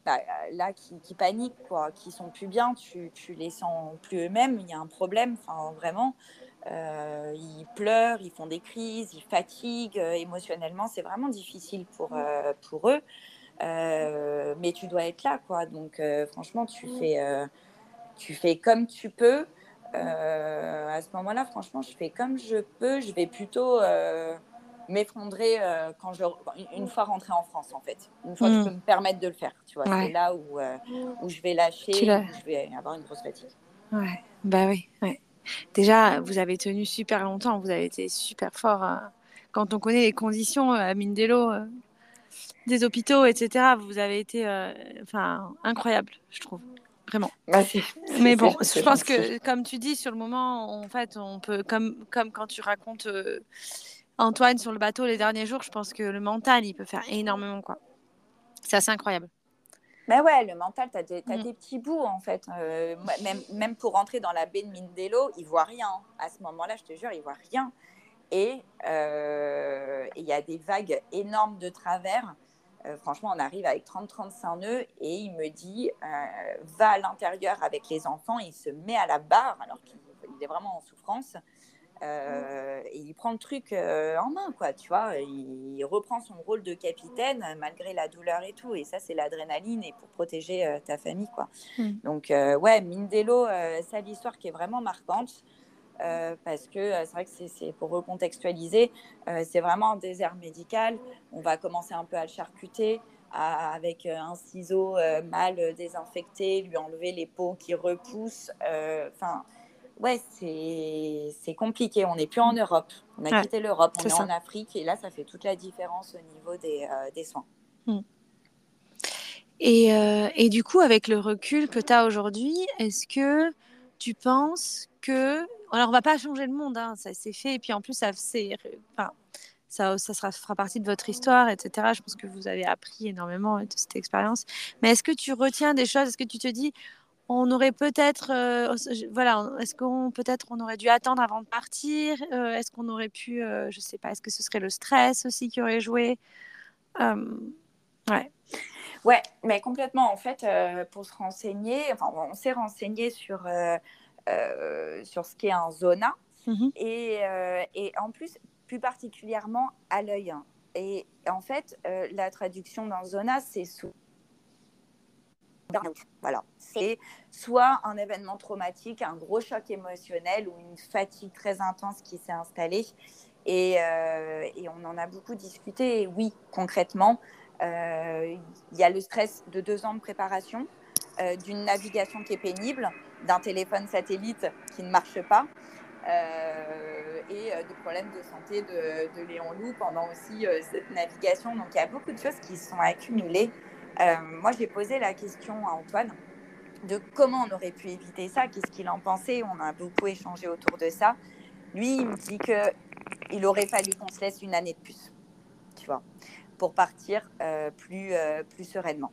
bah, là qui, qui, paniquent, quoi, qui sont plus bien, tu, tu les sens plus eux-mêmes, il y a un problème, enfin vraiment. Euh, ils pleurent, ils font des crises, ils fatiguent euh, émotionnellement, c'est vraiment difficile pour, euh, pour eux. mais tu dois être là, quoi. Donc franchement, tu fais, tu fais comme tu peux. à ce moment-là, franchement, je fais comme je peux. Je vais plutôt m'effondrer euh, quand je, une fois rentrée en France, en fait. Une fois que je mm. peux me permettre de le faire, tu vois. C'est là où, euh, où je vais lâcher, où je vais avoir une grosse fatigue. Ouais, bah oui, ouais. Déjà, vous avez tenu super longtemps, vous avez été super fort. Hein. Quand on connaît les conditions à Mindelo, euh, des hôpitaux, etc., vous avez été enfin incroyable, je trouve. Vraiment. Bah, Mais bon, je pense que, comme tu dis, sur le moment, en fait, on peut, comme, comme quand tu racontes Antoine sur le bateau les derniers jours, je pense que le mental, il peut faire énormément. quoi. C'est assez incroyable. Ben ouais, le mental, tu as, mm. des petits bouts en fait. Euh, même, même pour rentrer dans la baie de Mindelo, il voit rien. À ce moment-là, je te jure, il voit rien. Et euh, il y a des vagues énormes de travers. Euh, franchement, on arrive avec 30-35 nœuds et il me dit va à l'intérieur avec les enfants. Il se met à la barre alors qu'il est vraiment en souffrance. Euh, et il prend le truc euh, en main, quoi, tu vois? Il, reprend son rôle de capitaine malgré la douleur et tout. Et ça, c'est l'adrénaline et pour protéger euh, ta famille, quoi. Hmm. Donc, ouais, Mindelo, c'est l'histoire qui est vraiment marquante. parce que c'est vrai que c'est pour recontextualiser, c'est vraiment un désert médical. On va commencer un peu à le charcuter avec un ciseau mal désinfecté, lui enlever les peaux qui repoussent. Enfin, ouais, c'est compliqué. On n'est plus en Europe. On a quitté l'Europe, on est, en Afrique et là, ça fait toute la différence au niveau des, des soins. Hmm. Et, euh, et, du coup, avec le recul que tu as aujourd'hui, est-ce que tu penses que. Alors, on va pas changer le monde, hein, ça s'est fait. Et puis en plus, ça, enfin, ça, ça sera, fera partie de votre histoire, etc. Je pense que vous avez appris énormément de cette expérience. Mais est-ce que tu retiens des choses? Est-ce que tu te dis, on aurait peut-être, euh, voilà, est-ce qu'on peut-être on aurait dû attendre avant de partir euh, Est-ce qu'on aurait pu, je sais pas, est-ce que ce serait le stress aussi qui aurait joué Ouais. Ouais, mais complètement. En fait, euh, pour se renseigner, enfin, on s'est renseigné sur, euh, euh, sur ce qu'est un zona. Mhm. Et, et, en plus, plus particulièrement à l'œil. Hein. Et en fait, la traduction d'un zona, c'est Voilà. C'est soit un événement traumatique, un gros choc émotionnel ou une fatigue très intense qui s'est installée. Et, et, on en a beaucoup discuté. Et oui, concrètement, euh, il y a le stress de deux ans de préparation, euh, d'une navigation qui est pénible, d'un téléphone satellite qui ne marche pas. Euh, et des problèmes de santé de, de Léon Loup pendant aussi cette navigation. Donc il y a beaucoup de choses qui sont accumulées. Moi, j'ai posé la question à Antoine de comment on aurait pu éviter ça, qu'est-ce qu'il en pensait. On a beaucoup échangé autour de ça. Lui, il me dit qu'il aurait fallu qu'on se laisse une année de plus. Tu vois pour partir euh, plus, euh, plus sereinement.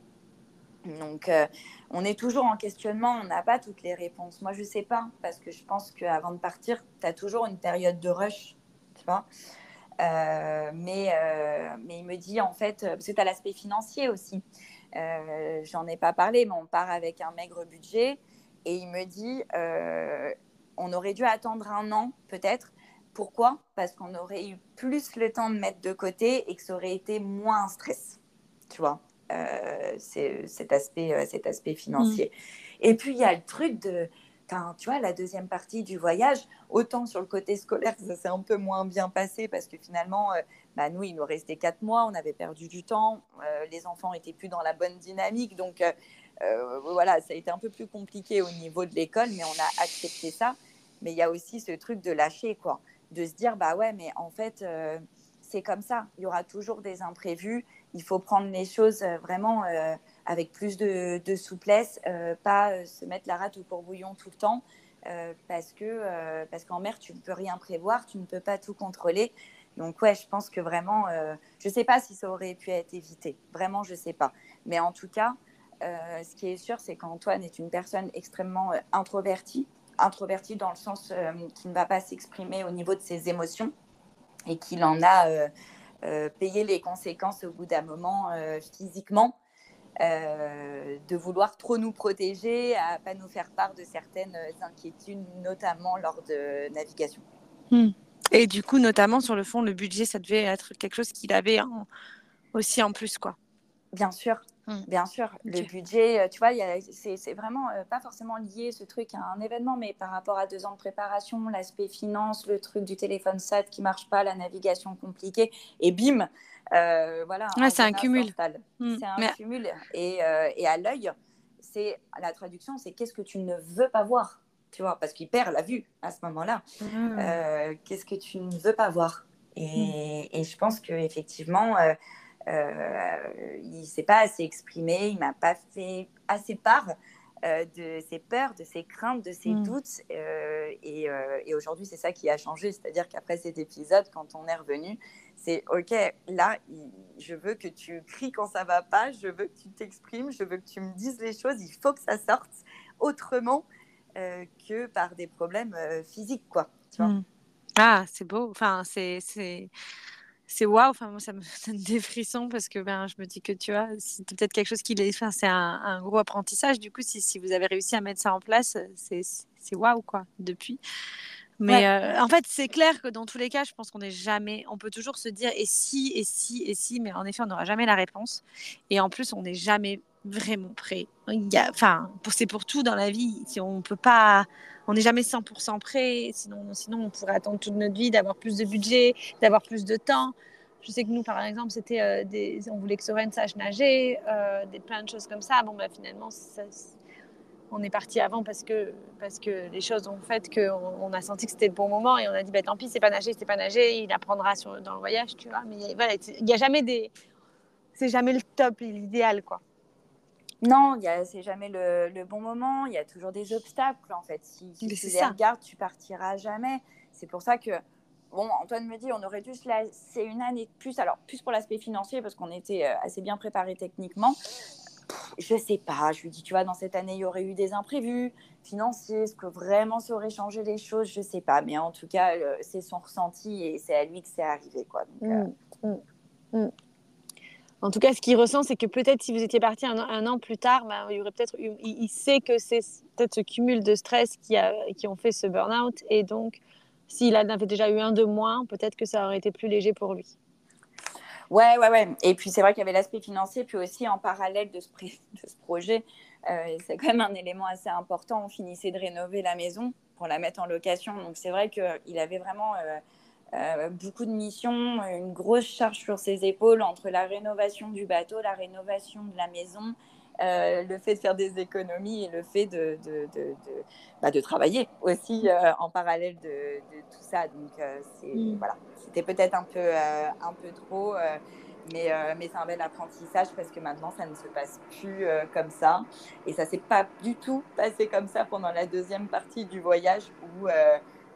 Donc, euh, on est toujours en questionnement, on n'a pas toutes les réponses. Moi, je ne sais pas, parce que je pense qu'avant de partir, tu as toujours une période de rush, tu vois. mais, mais il me dit, en fait, parce que tu as l'aspect financier aussi. J'en ai pas parlé, mais on part avec un maigre budget. Et il me dit, on aurait dû attendre un an, peut-être, pourquoi? Parce qu'on aurait eu plus le temps de mettre de côté et que ça aurait été moins un stress. Tu vois, euh, cet aspect, euh, cet aspect financier. Mm. Et puis, il y a le truc de, tu vois, la deuxième partie du voyage, autant sur le côté scolaire, ça s'est un peu moins bien passé parce que finalement, euh, bah, nous, il nous restait quatre mois, on avait perdu du temps, les enfants étaient plus dans la bonne dynamique. Donc, voilà, ça a été un peu plus compliqué au niveau de l'école, mais on a accepté ça. Mais il y a aussi ce truc de lâcher, quoi de se dire bah ouais, mais en fait, euh, c'est comme ça. Il y aura toujours des imprévus. Il faut prendre les choses euh, vraiment euh, avec plus de, souplesse, pas se mettre la rate au courbouillon tout le temps. parce que parce qu'en mer tu ne peux rien prévoir, tu ne peux pas tout contrôler. Donc ouais, je pense que vraiment, je ne sais pas si ça aurait pu être évité. Vraiment, je ne sais pas. Mais en tout cas, ce qui est sûr, c'est qu'Antoine est une personne extrêmement introvertie introverti dans le sens euh, qui ne va pas s'exprimer au niveau de ses émotions et qu'il en a euh, euh, payé les conséquences au bout d'un moment physiquement. de vouloir trop nous protéger, à pas nous faire part de certaines inquiétudes, notamment lors de navigation. Hmm. Et du coup, notamment sur le fond, le budget, ça devait être quelque chose qu'il avait aussi en plus, quoi. Bien sûr, Mmh. Bien sûr, le budget, euh, tu vois, c'est vraiment euh, pas forcément lié ce truc à un événement, mais par rapport à deux ans de préparation, l'aspect finance, le truc du téléphone SAT qui marche pas, la navigation compliquée, et bim, euh, voilà. c'est un cumul. Mmh. C'est un cumul. Et, et à l'œil, c'est la traduction, c'est qu'est-ce que tu ne veux pas voir, tu vois, parce qu'il perd la vue à ce moment-là. Mmh. qu'est-ce que tu ne veux pas voir? Et, et, je pense qu'effectivement, euh, il ne s'est pas assez exprimé, il m'a pas fait assez part euh, de ses peurs, de ses craintes, de ses mm. doutes. Euh, et, et aujourd'hui, c'est ça qui a changé. C'est-à-dire qu'après cet épisode, quand on est revenu, c'est OK, là, je veux que tu cries quand ça va pas, je veux que tu t'exprimes, je veux que tu me dises les choses, il faut que ça sorte autrement que par des problèmes physiques, quoi. Tu vois mm. Ah, c'est beau. Enfin, c'est c'est waouh. Enfin, moi, ça me donne des frissons parce que ben, je me dis que tu vois, c'est peut-être quelque chose qui est. Enfin, c'est un, gros apprentissage. Du coup, si, si, vous avez réussi à mettre ça en place, c'est waouh, quoi, depuis. Mais euh, en fait, c'est clair que dans tous les cas, je pense qu'on n'est jamais. On peut toujours se dire et si, et si, et si, mais en effet, on n'aura jamais la réponse. Et en plus, on n'est jamais vraiment prêt. Enfin, c'est pour tout dans la vie. Si on peut pas, on n'est jamais 100% prêt. Sinon, sinon, on pourrait attendre toute notre vie d'avoir plus de budget, d'avoir plus de temps. Je sais que nous, par exemple, c'était euh, on voulait que Soren sache nager, euh, des plein de choses comme ça. Bon, bah, finalement, on est parti avant parce que, parce que les choses ont fait qu'on on a senti que c'était le bon moment et on a dit, bah, tant pis, c'est pas nager, c'est pas nager, il apprendra dans le voyage, tu vois. Mais voilà, il n'y a jamais des, c'est jamais le top, l'idéal, quoi. Non, c'est jamais le, le, bon moment. Il y a toujours des obstacles, en fait. Si, tu les regardes, tu partiras jamais. C'est pour ça que, bon, Antoine me dit, on aurait dû se laisser une année de plus. Alors, plus pour l'aspect financier, parce qu'on était euh, assez bien préparé techniquement. Je sais pas. Je lui dis, tu vois, dans cette année, il y aurait eu des imprévus financiers. Est-ce que vraiment ça aurait changé les choses? Je sais pas. Mais en tout cas, c'est son ressenti et c'est à lui que c'est arrivé, quoi. Donc, mmh, mmh, mmh. En tout cas, ce qu'il ressent, c'est que peut-être si vous étiez parti un, an plus tard, bah, il y aurait peut-être il, sait que c'est peut-être ce cumul de stress qui, a, qui ont fait ce burn-out. Et donc, s'il avait déjà eu un de moins, peut-être que ça aurait été plus léger pour lui. Ouais, ouais, ouais. Et puis c'est vrai qu'il y avait l'aspect financier, puis aussi en parallèle de ce, de ce projet, euh, c'est quand même un élément assez important. On finissait de rénover la maison pour la mettre en location. Donc c'est vrai qu'il avait vraiment euh, euh, beaucoup de missions, une grosse charge sur ses épaules entre la rénovation du bateau, la rénovation de la maison, euh, le fait de faire des économies et le fait de, de, de, bah, de travailler aussi euh, en parallèle de, tout ça. Donc, mm. voilà, c'était peut-être un peu, un peu trop, mais, mais c'est un bel apprentissage parce que maintenant, ça ne se passe plus comme ça. Et ça ne s'est pas du tout passé comme ça pendant la deuxième partie du voyage où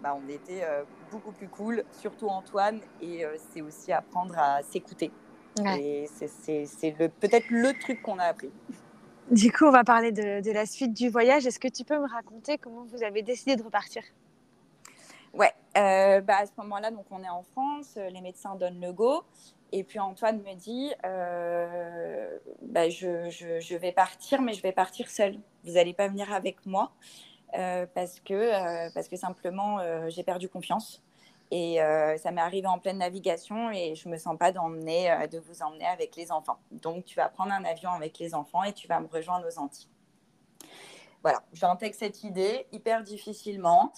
bah, on était beaucoup plus cool, surtout Antoine, et euh, c'est aussi apprendre à s'écouter. Et c'est peut-être le truc qu'on a appris. Du coup, on va parler de, la suite du voyage. Est-ce que tu peux me raconter comment vous avez décidé de repartir? Ouais, euh, bah à ce moment-là, donc on est en France, euh, les médecins donnent le go, et puis Antoine me dit, bah, je, je, je, vais partir, mais je vais partir seule. Vous n'allez pas venir avec moi. Euh, parce, que, euh, parce que simplement, euh, j'ai perdu confiance. Et ça m'est arrivé en pleine navigation et je ne me sens pas d'emmener, de vous emmener avec les enfants. Donc, tu vas prendre un avion avec les enfants et tu vas me rejoindre aux Antilles. Voilà, j'intègre cette idée hyper difficilement.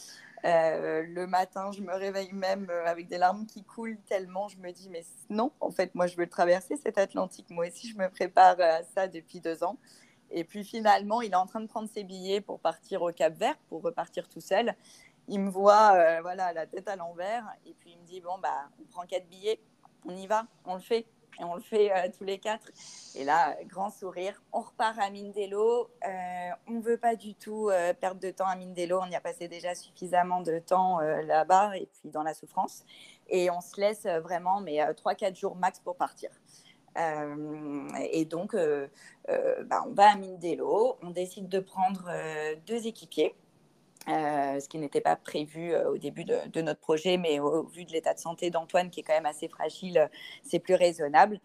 le matin, je me réveille même avec des larmes qui coulent tellement je me dis, mais non, en fait, moi, je veux traverser cet Atlantique. Moi aussi, je me prépare à ça depuis deux ans. Et puis finalement, il est en train de prendre ses billets pour partir au Cap Vert, pour repartir tout seul. Il me voit, euh, voilà, la tête à l'envers. Et puis il me dit bon bah, on prend quatre billets, on y va, on le fait. Et on le fait euh, tous les quatre. Et là, grand sourire. On repart à Mindelo. Euh, on ne veut pas du tout perdre de temps à Mindelo. On y a passé déjà suffisamment de temps là-bas et puis dans la souffrance. Et on se laisse vraiment, mais 3-4 jours max pour partir. Euh, et donc, euh, euh, bah, on va à Mindelo, on décide de prendre deux équipiers. ce qui n'était pas prévu au début de, notre projet, mais au, vu de l'état de santé d'Antoine, qui est quand même assez fragile, c'est plus raisonnable.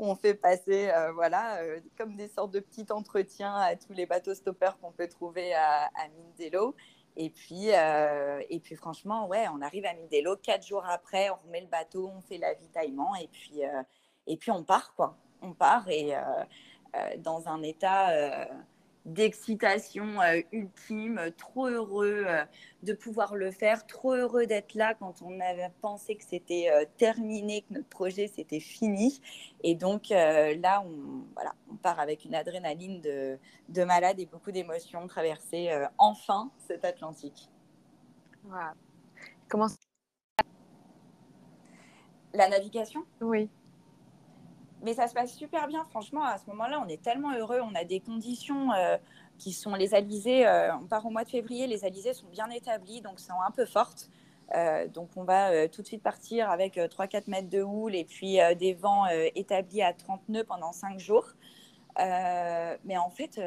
On fait passer, voilà, comme des sortes de petits entretiens à tous les bateaux stoppeurs qu'on peut trouver à, Mindelo. Et puis, et puis, franchement, ouais, on arrive à Mindelo. Quatre jours après, on remet le bateau, on fait l'avitaillement. Et puis, et puis on part, quoi. On part et euh, euh, dans un état euh, d'excitation ultime, trop heureux de pouvoir le faire, trop heureux d'être là quand on avait pensé que c'était terminé, que notre projet c'était fini. Et donc là, on, voilà, on part avec une adrénaline de, de malade et beaucoup d'émotions, traverser enfin cet Atlantique. Comment La navigation? Oui mais ça se passe super bien, franchement. À ce moment-là, on est tellement heureux. On a des conditions euh, qui sont les alizés. Euh, on part au mois de février, les alizés sont bien établies, donc sont un peu fortes. Euh, donc, on va tout de suite partir avec 3-4 mètres de houle et puis des vents établis à 30 nœuds pendant 5 jours. mais en fait,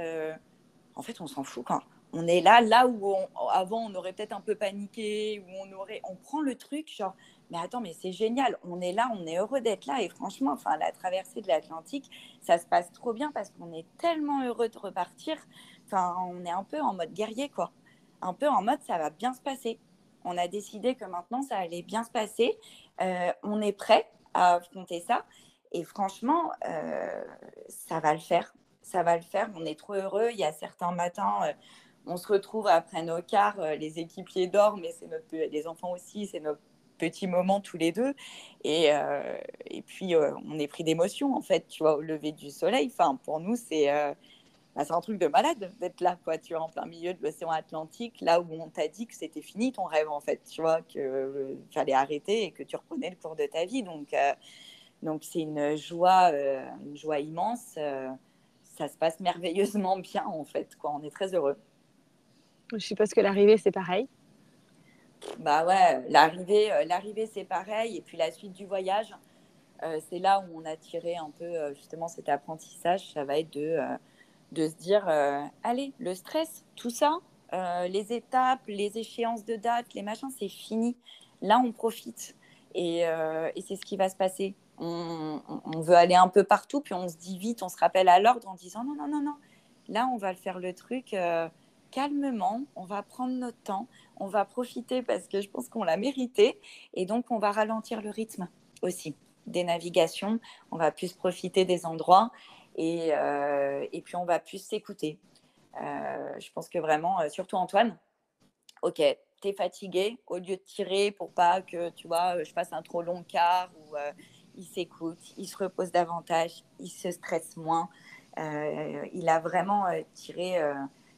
en fait on s'en fout. Quand on est là, là où avant on aurait peut-être un peu paniqué, où on aurait, on prend le truc, genre mais attends, mais c'est génial, on est là, on est heureux d'être là. Et franchement, enfin, la traversée de l'Atlantique, ça se passe trop bien parce qu'on est tellement heureux de repartir. Enfin, on est un peu en mode guerrier, quoi. Un peu en mode ça va bien se passer. On a décidé que maintenant ça allait bien se passer. Euh, on est prêt à affronter ça. Et franchement, euh, ça va le faire. ça va le faire. On est trop heureux. Il y a certains matins, on se retrouve après nos quarts, les équipiers dorment, mais c'est notre, les enfants aussi, c'est notre petit moment tous les deux. Et, et puis, on est pris d'émotion, en fait, tu vois, au lever du soleil. Enfin, pour nous, c'est bah, c'est un truc de malade d'être là, quoi, tu vois, en plein milieu de l'océan Atlantique, là où on t'a dit que c'était fini ton rêve, en fait, tu vois, euh, fallait arrêter et que tu reprenais le cours de ta vie. Donc, euh, donc c'est une joie, euh, une joie immense. ça se passe merveilleusement bien, en fait, quoi. On est très heureux. Je suppose que l'arrivée, c'est pareil. Bah ouais, l'arrivée, l'arrivée, c'est pareil. Et puis la suite du voyage, c'est là où on a tiré un peu justement cet apprentissage. Ça va être de de se dire, euh, allez, le stress, tout ça, euh, les étapes, les échéances de date, les machins, c'est fini. Là, on profite. Et, euh, et c'est ce qui va se passer. On, on, veut aller un peu partout, puis on se dit vite, on se rappelle à l'ordre en disant, non, non, non, non. Là, on va faire le truc calmement, on va prendre notre temps, on va profiter parce que je pense qu'on l'a mérité. Et donc, on va ralentir le rythme aussi des navigations. On va plus profiter des endroits. Euh, et, puis on va plus s'écouter. Euh, je pense que vraiment, euh, surtout Antoine, ok, tu es fatigué, au lieu de tirer pour pas que tu vois, je fasse un trop long quart, il s'écoute, il se repose davantage, il se stresse moins. il a vraiment tiré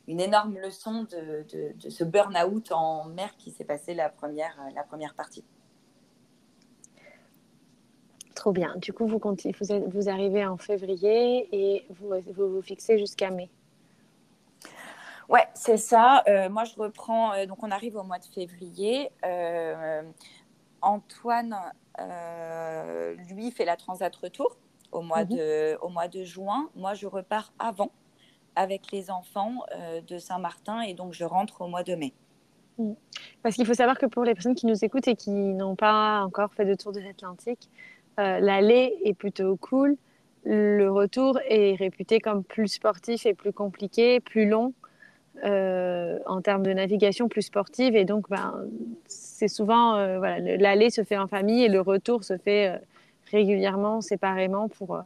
une énorme leçon de, de ce burn-out en mer qui s'est passé la première, la première partie. Trop bien. Du coup, vous, vous, vous arrivez en février et vous vous, fixez jusqu'à mai. Ouais, c'est ça. Euh, moi, je reprends. Euh, donc, on arrive au mois de février. Euh, Antoine, lui, fait la transat retour au mois, mhm. de, au mois de juin. Moi, je repars avant avec les enfants de Saint-Martin et donc je rentre au mois de mai. Mhm. Parce qu'il faut savoir que pour les personnes qui nous écoutent et qui n'ont pas encore fait de tour de l'Atlantique, euh, l'aller est plutôt cool. Le retour est réputé comme plus sportif et plus compliqué, plus long euh, en termes de navigation, plus sportive. Et donc, ben, c'est souvent, euh, l'aller se fait en famille et le retour se fait régulièrement, séparément, pour,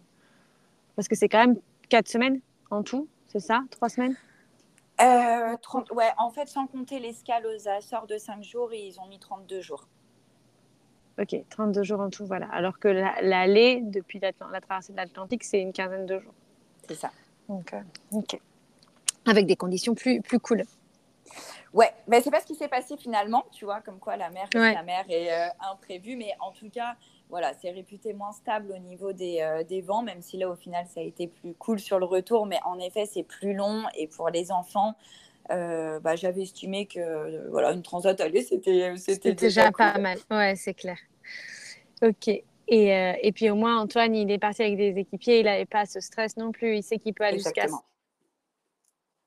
parce que c'est quand même quatre semaines en tout, c'est ça Trois semaines? Ouais, en fait, sans compter l'escale aux Açores de 5 jours, ils ont mis 32 jours. Ok, 32 jours en tout, voilà. Alors que l'aller, depuis la, traversée de l'Atlantique, c'est une quinzaine de jours. C'est ça. Donc, euh, ok. Avec des conditions plus, plus cool. Ouais, mais c'est pas ce qui s'est passé finalement, tu vois, comme quoi la mer, la mer est euh, imprévue, mais en tout cas, voilà, c'est réputé moins stable au niveau des, euh, des, vents, même si là, au final, ça a été plus cool sur le retour, mais en effet, c'est plus long et pour les enfants, euh, bah, j'avais estimé que euh, voilà, une transat allée, c'était c'était déjà pas mal. Ouais, c'est clair. Ok. Et, et, puis au moins, Antoine, il est parti avec des équipiers, il n'avait pas ce stress non plus. Il sait qu'il peut aller jusqu'à.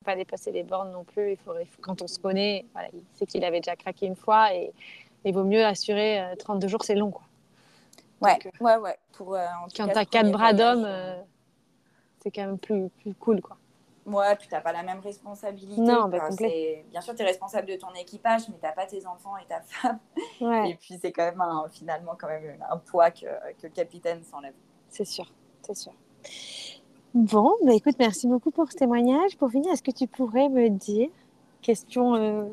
Pas dépasser les bornes non plus. Il faut, quand on se connaît, voilà, il sait qu'il avait déjà craqué une fois et il vaut mieux assurer 32 jours, c'est long. Quoi. Ouais, ouais, ouais. Pour, quand tu as quatre bras d'hommes, c'est quand même plus, plus cool. quoi. Ouais, puis tu n'as pas la même responsabilité. Non, bah, bien sûr, tu es responsable de ton équipage, mais tu n'as pas tes enfants et ta femme. Et puis, c'est quand même finalement quand même un poids que, que le capitaine s'enlève. C'est sûr, c'est sûr. Bon, bah écoute, merci beaucoup pour ce témoignage. Pour finir, est-ce que tu pourrais me dire, question euh,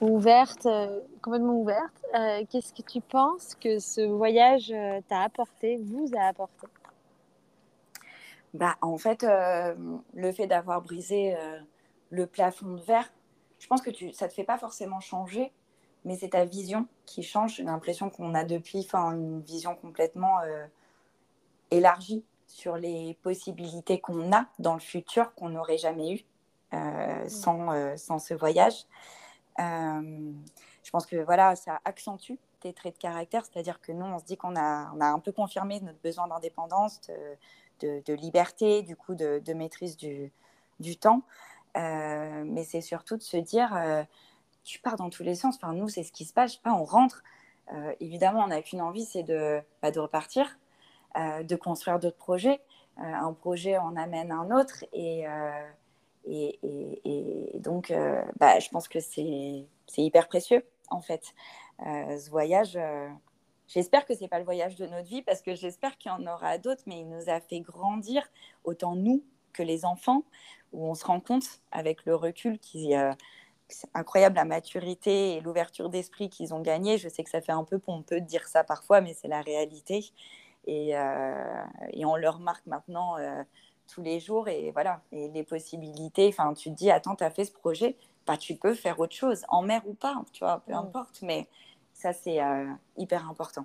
ouverte, euh, complètement ouverte, euh, qu'est-ce que tu penses que ce voyage t'a apporté, vous a apporté? Bah, En fait, euh, le fait d'avoir brisé euh, le plafond de verre, je pense que tu, ça ne te fait pas forcément changer, mais c'est ta vision qui change. J'ai l'impression qu'on a depuis une vision complètement euh, élargie sur les possibilités qu'on a dans le futur qu'on n'aurait jamais eu sans, sans ce voyage. Je pense que voilà, ça accentue tes traits de caractère, c'est-à-dire que nous, on se dit qu'on a, on a un peu confirmé notre besoin d'indépendance, de, liberté, du coup, de, maîtrise du, temps. Euh, mais c'est surtout de se dire, euh, tu pars dans tous les sens. Enfin, nous, c'est ce qui se passe. pas, on rentre. Euh, évidemment, on n'a qu'une envie, c'est de, bah, de repartir, de construire d'autres projets. un projet en amène un autre. Et, donc, bah, je pense que c'est hyper précieux, en fait. ce voyage, J'espère que ce n'est pas le voyage de notre vie parce que j'espère qu'il y en aura d'autres, mais il nous a fait grandir, autant nous que les enfants, où on se rend compte avec le recul qui c'est incroyable la maturité et l'ouverture d'esprit qu'ils ont gagné. Je sais que ça fait un peu pompeux de dire ça parfois, mais c'est la réalité. Et, et, on le remarque maintenant tous les jours. Et voilà, et les possibilités. Enfin, tu te dis, attends, tu as fait ce projet, bah, tu peux faire autre chose, en mer ou pas, tu vois, peu importe. Mais ça, c'est hyper important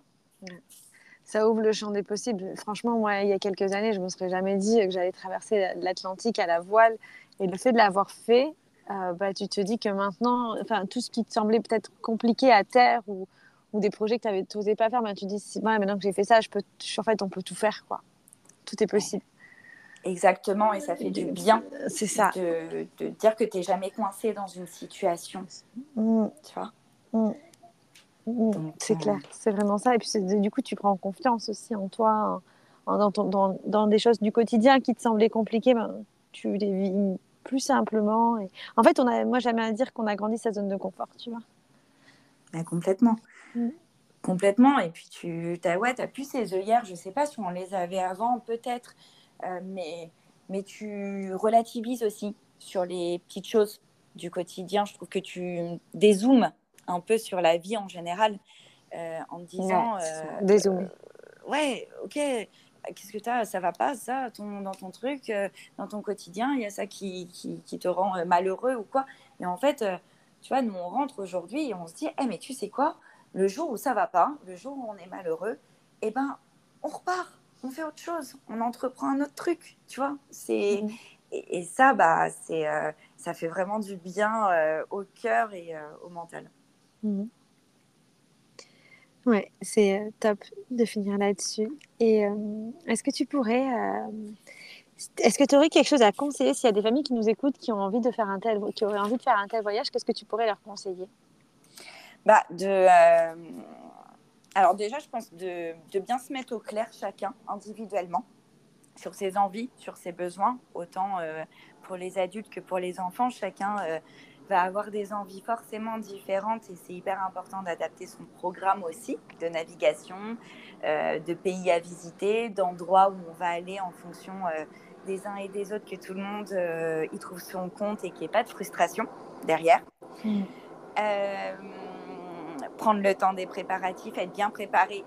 ça ouvre le champ des possibles. Franchement, moi, il y a quelques années, je ne me serais jamais dit que j'allais traverser l'Atlantique à la voile. Et le fait de l'avoir fait, euh, bah, tu te dis que maintenant, enfin, tout ce qui te semblait peut-être compliqué à terre ou, ou des projets que tu n'osais pas faire, bah, tu te dis, ouais, maintenant que j'ai fait ça, je peux, en fait, on peut tout faire. quoi. Tout est possible. Exactement, et ça fait du bien. C'est ça. De, de, dire que tu n'es jamais coincé dans une situation. Mmh. Tu vois mmh. Mmh, c'est clair, c'est vraiment ça. Et puis du coup, tu prends confiance aussi en toi, dans, dans, dans, des choses du quotidien qui te semblaient compliquées, ben, tu les vis plus simplement. Et... En fait, on a, moi, jamais à dire qu'on a grandi sa zone de confort, tu vois. Ben, complètement. Complètement. Et puis, tu as, ouais, as plus ces œillères, je sais pas si on les avait avant, peut-être, euh, mais, mais tu relativises aussi sur les petites choses du quotidien. Je trouve que tu dézoomes un peu sur la vie en général euh, en disant. des euh, ouais, ok, qu'est-ce que tu as Ça va pas, ça, ton, dans ton truc, euh, dans ton quotidien, il y a ça qui, qui, te rend malheureux ou quoi. Et en fait, tu vois, nous, on rentre aujourd'hui et on se dit, hey, mais tu sais quoi? Le jour où ça va pas, le jour où on est malheureux, eh ben, on repart, on fait autre chose, on entreprend un autre truc, tu vois. C'est. Mm-hmm. Et, et, ça, bah, c'est, ça fait vraiment du bien au cœur et au mental. Mhm. Ouais, c'est euh, top de finir là-dessus. Et euh, est-ce que tu pourrais, euh, est-ce que tu aurais quelque chose à conseiller s'il y a des familles qui nous écoutent qui ont envie de faire un tel, qui auraient envie de faire un tel voyage, qu'est-ce que tu pourrais leur conseiller? Bah de, alors déjà, je pense de, de, bien se mettre au clair chacun individuellement sur ses envies, sur ses besoins, autant pour les adultes que pour les enfants. Chacun va avoir des envies forcément différentes et c'est hyper important d'adapter son programme aussi de navigation, euh, de pays à visiter, d'endroits où on va aller en fonction euh, des uns et des autres, que tout le monde euh, y trouve son compte et qu'il n'y ait pas de frustration derrière. Mm. Prendre le temps des préparatifs, être bien préparé.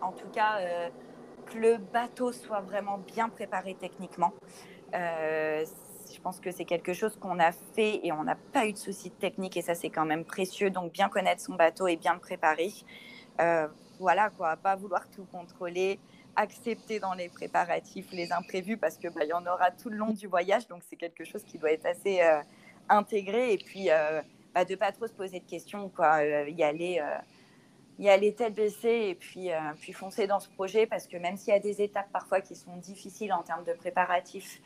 En tout cas, que le bateau soit vraiment bien préparé techniquement je pense que c'est quelque chose qu'on a fait et on n'a pas eu de soucis techniques et ça c'est quand même précieux. Donc bien connaître son bateau et bien le préparer. Euh, voilà quoi, pas vouloir tout contrôler, accepter dans les préparatifs les imprévus parce que bah, y en aura tout le long du voyage. Donc c'est quelque chose qui doit être assez euh, intégré et puis euh, bah, de pas trop se poser de questions quoi, y aller. y aller tête baissée et puis, puis foncer dans ce projet parce que même s'il y a des étapes parfois qui sont difficiles en termes de préparatifs,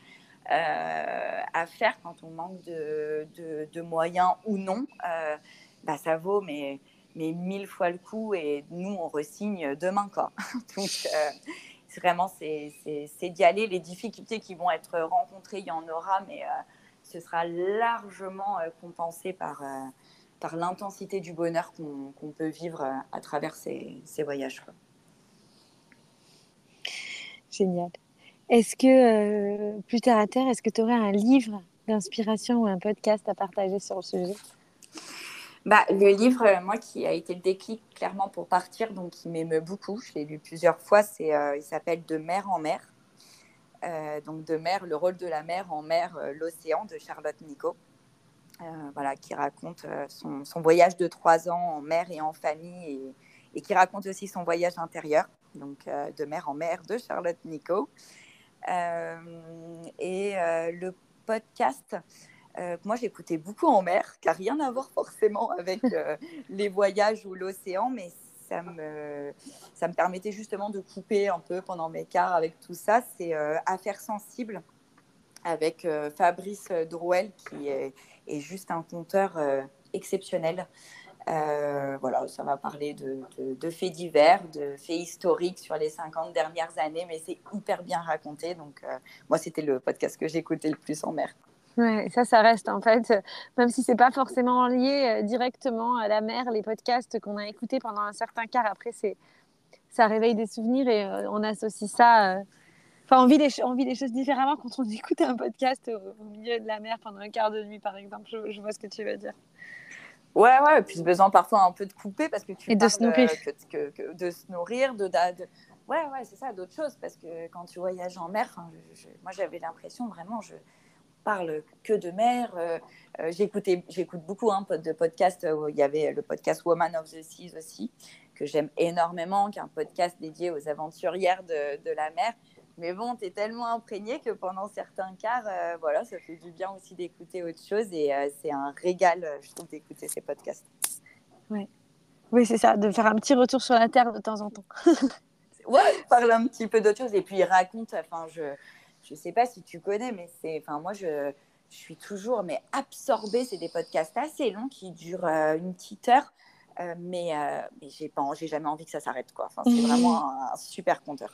euh, à faire quand on manque de, de, moyens ou non, euh, bah, ça vaut mais, mais mille fois le coup et nous, on resigne demain. Quoi. Donc, euh, vraiment, c'est d'y aller. Les difficultés qui vont être rencontrées, il y en aura, mais ce sera largement compensé par, par l'intensité du bonheur qu'on peut vivre à travers ces, ces voyages. Quoi. Génial. Est-ce que, euh, plus terre à terre, est-ce que tu aurais un livre d'inspiration ou un podcast à partager sur le sujet? Bah, le livre, euh, moi, qui a été le déclic clairement pour partir, donc qui m'émeut beaucoup, je l'ai lu plusieurs fois, c'est, euh, il s'appelle De mer en mer. Donc de mer, le rôle de la mer en mer, l'océan de Charlotte Nico, voilà, qui raconte son, voyage de trois ans en mer et en famille et, qui raconte aussi son voyage intérieur, donc de mer en mer de Charlotte Nico. Euh, et euh, le podcast, euh, moi j'écoutais beaucoup en mer, car rien à voir forcément avec les voyages ou l'océan, mais ça me, ça me permettait justement de couper un peu pendant mes quarts avec tout ça. C'est Affaires sensibles avec Fabrice Drouel, qui est, juste un conteur exceptionnel. Euh, voilà, ça va parler de, faits divers, de faits historiques sur les 50 dernières années, mais c'est hyper bien raconté. Donc, euh, moi, c'était le podcast que j'écoutais le plus en mer. Ouais, ça, ça reste en fait, même si c'est pas forcément lié euh, directement à la mer, les podcasts qu'on a écoutés pendant un certain quart, après, c'est, ça réveille des souvenirs et on associe ça Enfin, on vit, les, on vit les choses différemment quand on écoute un podcast au, milieu de la mer pendant un quart de nuit, par exemple. Je, vois ce que tu veux dire. Ouais, ouais, et puis besoin parfois un peu de couper parce que tu et de se nourrir. que, de se nourrir, de, de, Ouais, ouais, c'est ça, d'autres choses. Parce que quand tu voyages en mer, moi j'avais l'impression vraiment, je parle que de mer. Euh, euh, j'écoute beaucoup hein, de podcasts. il y avait le podcast Woman of the Seas aussi, que j'aime énormément, qui est un podcast dédié aux aventurières de, de la mer. Mais bon, tu es tellement imprégné que pendant certains quarts, euh, voilà, ça fait du bien aussi d'écouter autre chose. Et c'est un régal, je trouve, d'écouter ces podcasts. Ouais. Oui, c'est ça, de faire un petit retour sur la Terre de temps en temps. ouais, parle un petit peu d'autre chose. Et puis il raconte, enfin, je je sais pas si tu connais, mais c'est, enfin, moi, je, je, suis toujours mais absorbée. C'est des podcasts assez longs qui durent euh, une petite heure. Euh, mais, euh, mais j'ai pas, j'ai jamais envie que ça s'arrête quoi. Enfin, c'est vraiment un, super compteur.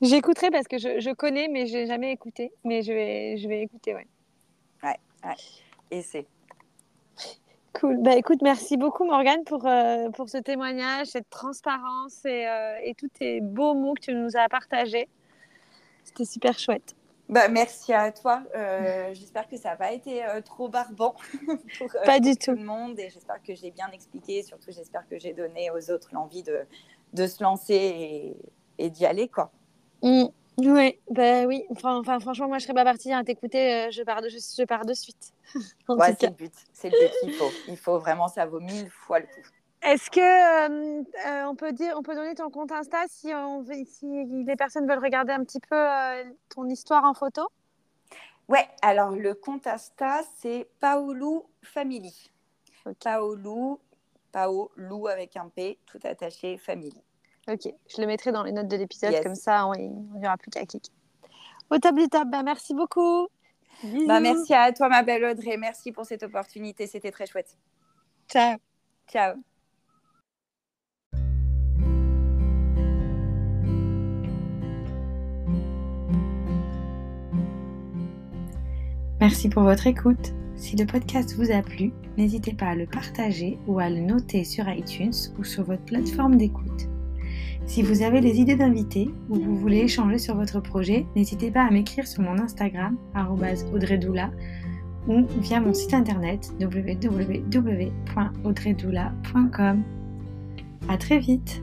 J'écouterai parce que je, je connais, mais j'ai jamais écouté. Mais je vais, je vais écouter, ouais. Ouais, ouais. Et c'est. Cool. Bah, écoute, merci beaucoup Morgane pour, euh, pour ce témoignage, cette transparence et, et, tous tes beaux mots que tu nous as partagés. C'était super chouette. Bah, merci à toi. Euh, j'espère que ça n'a pas été trop barbant pour, pas du tout. le monde et j'espère que j'ai bien expliqué. Surtout, j'espère que j'ai donné aux autres l'envie de, de se lancer et, et d'y aller. Quoi. Mmh. Ouais, bah oui. Enfin, franchement, moi, je serais pas partie à t'écouter. je, pars de, je, pars de suite. ouais, c'est le but. C'est le but qu'il faut. Il faut vraiment, ça vaut mille fois le coup. Est-ce que euh, euh, on peut dire, on peut donner ton compte Insta si, on, si les personnes veulent regarder un petit peu euh, ton histoire en photo? Ouais, alors le compte Insta c'est Paolou Family. Paolou, Paolou avec un P, tout attaché, Family. Ok, je le mettrai dans les notes de l'épisode, comme ça on n'y aura plus qu'à cliquer. Au top du top, bah, merci beaucoup. Bah, merci à toi ma belle Audrey, merci pour cette opportunité, c'était très chouette. Ciao. Ciao. Merci pour votre écoute. Si le podcast vous a plu, n'hésitez pas à le partager ou à le noter sur iTunes ou sur votre plateforme d'écoute. Si vous avez des idées d'invités ou vous voulez échanger sur votre projet, n'hésitez pas à m'écrire sur mon Instagram, audreydoula, ou via mon site internet www.audreydoula.com. À très vite!